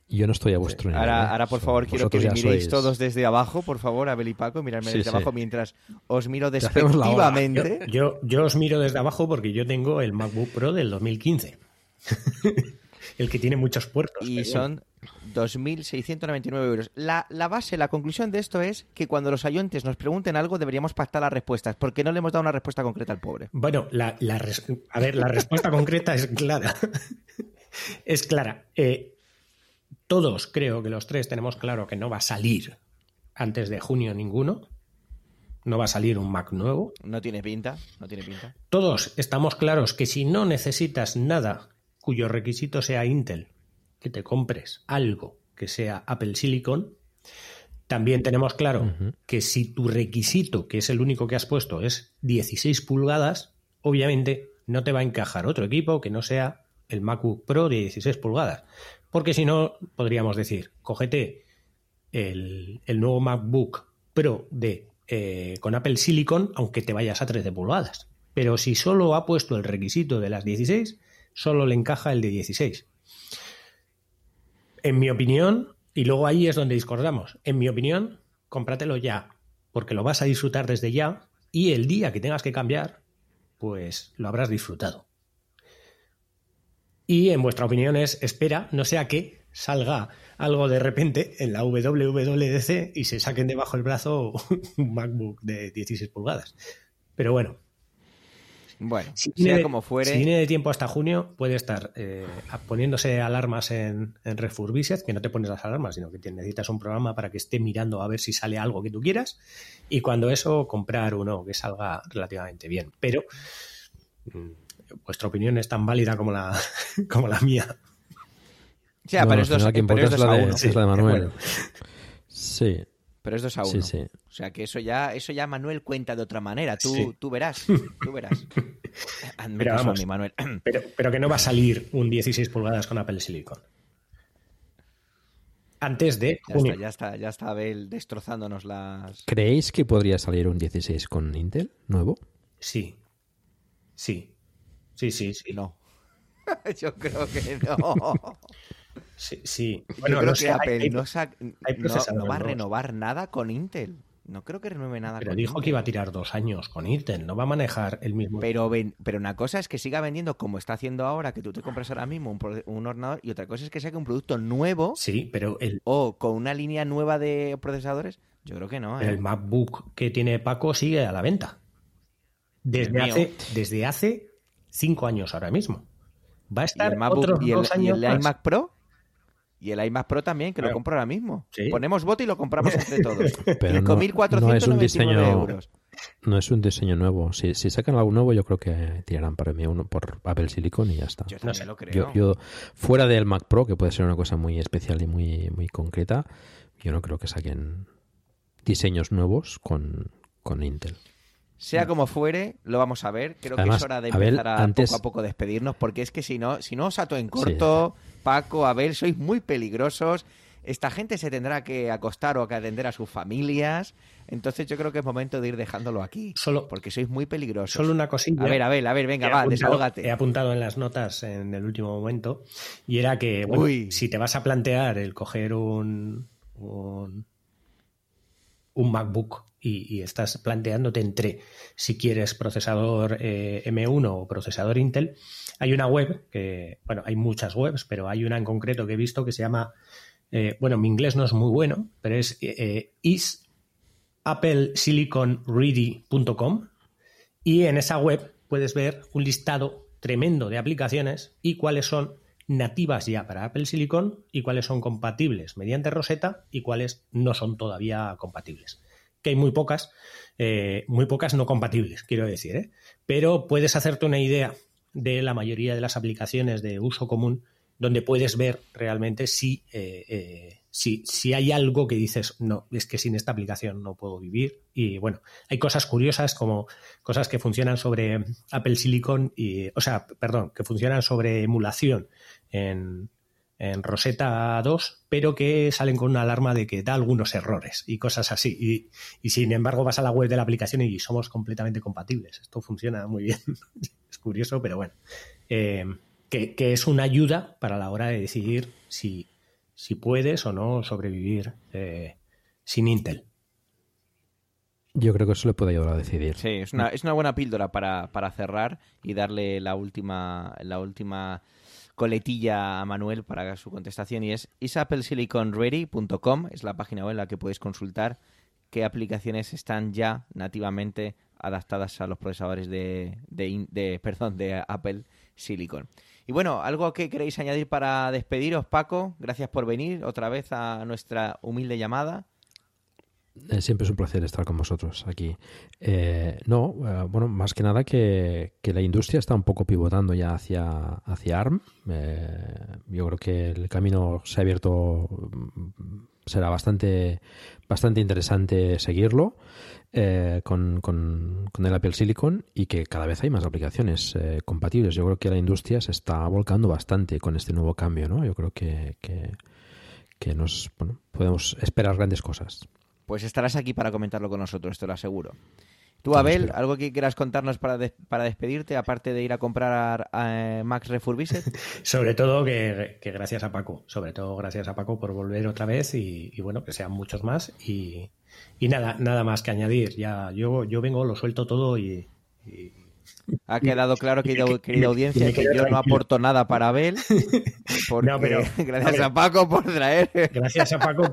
Y yo no estoy a vuestro nivel. ¿eh? Ahora, ahora por So- favor, quiero que me miréis sois- todos desde abajo, por favor, Abel y Paco, miradme Sí, desde sí. abajo mientras os miro despectivamente. Yo, yo os miro desde abajo porque yo tengo el MacBook Pro del 2015. el que tiene muchos puertos. Y son 2.699 euros. La, la base, la conclusión de esto es que cuando los oyentes nos pregunten algo deberíamos pactar las respuestas, porque no le hemos dado una respuesta concreta al pobre. Bueno, la, la res- a ver, la respuesta concreta es clara. es clara. Eh, todos, creo que los tres tenemos claro que no va a salir antes de junio ninguno. No va a salir un Mac nuevo. No tiene pinta, no tiene pinta. Todos estamos claros que si no necesitas nada cuyo requisito sea Intel, que te compres algo que sea Apple Silicon. También tenemos claro que si tu requisito, que es el único que has puesto, es 16 pulgadas, obviamente no te va a encajar otro equipo que no sea el MacBook Pro de 16 pulgadas. Porque si no, podríamos decir, cógete el, el nuevo MacBook Pro de, eh, con Apple Silicon, aunque te vayas a 13 pulgadas. Pero si solo ha puesto el requisito de las 16, solo le encaja el de 16. En mi opinión, y luego ahí es donde discordamos, en mi opinión, cómpratelo ya, porque lo vas a disfrutar desde ya y el día que tengas que cambiar, pues lo habrás disfrutado. Y en vuestra opinión es, espera, no sea que salga algo de repente en la WWDC y se saquen debajo del brazo un MacBook de 16 pulgadas. Pero bueno, Bueno, si sea viene, como fuere, si viene de tiempo hasta junio, puede estar eh, poniéndose alarmas en, en Refurbished, que no te pones las alarmas, sino que te- necesitas un programa para que esté mirando a ver si sale algo que tú quieras. Y cuando eso, comprar uno que salga relativamente bien. Pero mm, vuestra opinión es tan válida como la, como la mía. Ya, No, pero es pero importa es la a de, uno. es la de Manuel. Sí, Pero es 2 a 1. sí, sí. O sea que eso ya, eso ya Manuel cuenta de otra manera. Tú, Sí. tú verás, tú verás. Pero vamos. mí, Manuel. Pero, pero que no va a salir un 16 pulgadas con Apple Silicon. Antes de Ya junio. está, ya está, ya está Abel destrozándonos las. ¿Creéis que podría salir un 16 con Intel nuevo? Sí. Sí. Sí, sí, sí. No. Yo creo que no. Sí, sí. Yo Bueno, creo no que sé, hay- Apple hay- no, sa- hay no- procesadores no va a renovar nada con Intel. No creo que renueve nada Pero con dijo Intel. que iba a tirar dos años con Intel, no va a manejar el mismo. Pero, ven- pero una cosa es que siga vendiendo como está haciendo ahora, que tú te compras ahora mismo un, pro- un ordenador, y otra cosa es que saque un producto nuevo Sí, pero el, o con una línea nueva de procesadores. Yo creo que no. ¿eh? el MacBook que tiene Paco sigue a la venta. Desde hace, desde hace cinco años ahora mismo. Va a ¿Y estar el, MacBook- otros y el- dos y el más. iMac Pro? Y el iMac Pro también, que lo compro ahora mismo. Sí. Ponemos voto y lo compramos entre todos. Pero no, 5.499 no es un diseño, euros. no es un diseño nuevo. Si, si sacan algo nuevo, yo creo que tirarán para mí uno por Apple Silicon y ya está. Yo también lo creo. Yo, fuera del Mac Pro, que puede ser una cosa muy especial y muy, muy concreta, yo no creo que saquen diseños nuevos con, con Intel. Sea como fuere, lo vamos a ver. Creo que es hora de empezar a poco a poco despedirnos, porque es que si no, si no os ato en corto, Paco, Abel, sois muy peligrosos. Esta gente se tendrá que acostar o que atender a sus familias. Entonces yo creo que es momento de ir dejándolo aquí. Solo, porque sois muy peligrosos. Solo una cosilla. A ver, a ver, a ver, venga, va, desahógate. He apuntado en las notas en el último momento. Y era que, bueno, si te vas a plantear el coger un, un, un MacBook y, estás planteándote entre si quieres procesador eh, M1 o procesador Intel, hay una web que, bueno, hay muchas webs, pero hay una en concreto que he visto que se llama, eh, bueno, mi inglés no es muy bueno, pero es eh, isappleSiliconReady.com y en esa web puedes ver un listado tremendo de aplicaciones y cuáles son nativas ya para Apple Silicon y cuáles son compatibles mediante Rosetta y cuáles no son todavía compatibles que hay muy pocas, eh, muy pocas no compatibles, quiero decir, ¿eh? pero puedes hacerte una idea de la mayoría de las aplicaciones de uso común donde puedes ver realmente si, eh, si, si, hay algo que dices, no, es que sin esta aplicación no puedo vivir. Y bueno, hay cosas curiosas como cosas que funcionan sobre Apple Silicon, y, o sea, perdón, que funcionan sobre emulación en, en Rosetta 2, pero que salen con una alarma de que da algunos errores y cosas así. Y, sin embargo vas a la web de la aplicación y somos completamente compatibles. Esto funciona muy bien. es curioso, pero bueno. Eh, que, es una ayuda para la hora de decidir si, si puedes o no sobrevivir eh, sin Intel. Yo creo que eso le puede ayudar a decidir. Sí, es una, es una buena píldora para, para cerrar y darle la última, la última coletilla a Manuel para su contestación y es isappleSiliconReady.com, es la página web en la que puedes consultar qué aplicaciones están ya nativamente adaptadas a los procesadores de, de, perdón, de Apple Silicon. Y bueno, ¿algo que queréis añadir para despediros, Paco? Gracias por venir otra vez a nuestra humilde llamada. Eh, siempre es un placer estar con vosotros aquí. Eh, no, eh, bueno, más que nada que, la industria está un poco pivotando ya hacia, hacia ARM. yo creo que el camino se ha abierto, mm, será bastante, bastante interesante seguirlo con, con, el Apple Silicon y que cada vez hay más aplicaciones compatibles. Yo creo que la industria se está volcando bastante con este nuevo cambio. ¿no? Yo creo que, que, que nos bueno, podemos esperar grandes cosas pues estarás aquí para comentarlo con nosotros, te lo aseguro. Tú, Abel, ¿algo que quieras contarnos para, para despedirte, aparte de ir a comprar a, Max Refurbished? sobre todo que, gracias a Paco, sobre todo gracias a Paco por volver otra vez y, bueno, que sean muchos más y, nada, nada más que añadir. Ya yo, yo vengo, lo suelto todo y ha quedado claro, querida, querida audiencia, que yo no aporto nada para Abel. Porque, gracias a Paco por traer. Gracias a Paco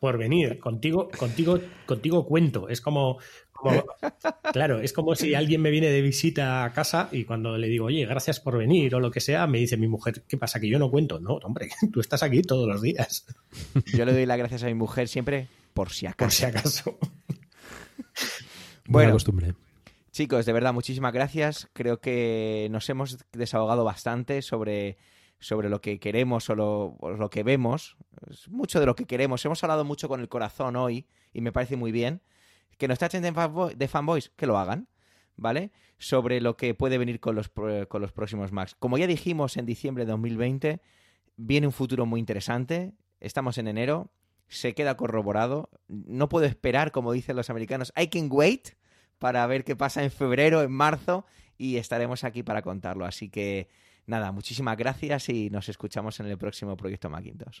por, venir. Contigo, contigo, contigo cuento. Es como, claro, es como si alguien me viene de visita a casa y cuando le digo, oye, gracias por venir o lo que sea, me dice mi mujer, ¿qué pasa? Que yo no cuento. No, hombre, tú estás aquí todos los días. Yo le doy las gracias a mi mujer siempre por si acaso. Por si acaso. Buena costumbre. Chicos, de verdad, muchísimas gracias. Creo que nos hemos desahogado bastante sobre, sobre lo que queremos o lo, que vemos. Mucho de lo que queremos. Hemos hablado mucho con el corazón hoy y me parece muy bien. Que nos tachen de, fanboys, que lo hagan. ¿Vale? Sobre lo que puede venir con los, con los próximos Macs. Como ya dijimos en diciembre de 2020, viene un futuro muy interesante. Estamos en enero. Se queda corroborado. No puedo esperar, como dicen los americanos. I can wait para ver qué pasa en febrero, en marzo, y estaremos aquí para contarlo. Así que nada, muchísimas gracias y nos escuchamos en el próximo proyecto Macintosh.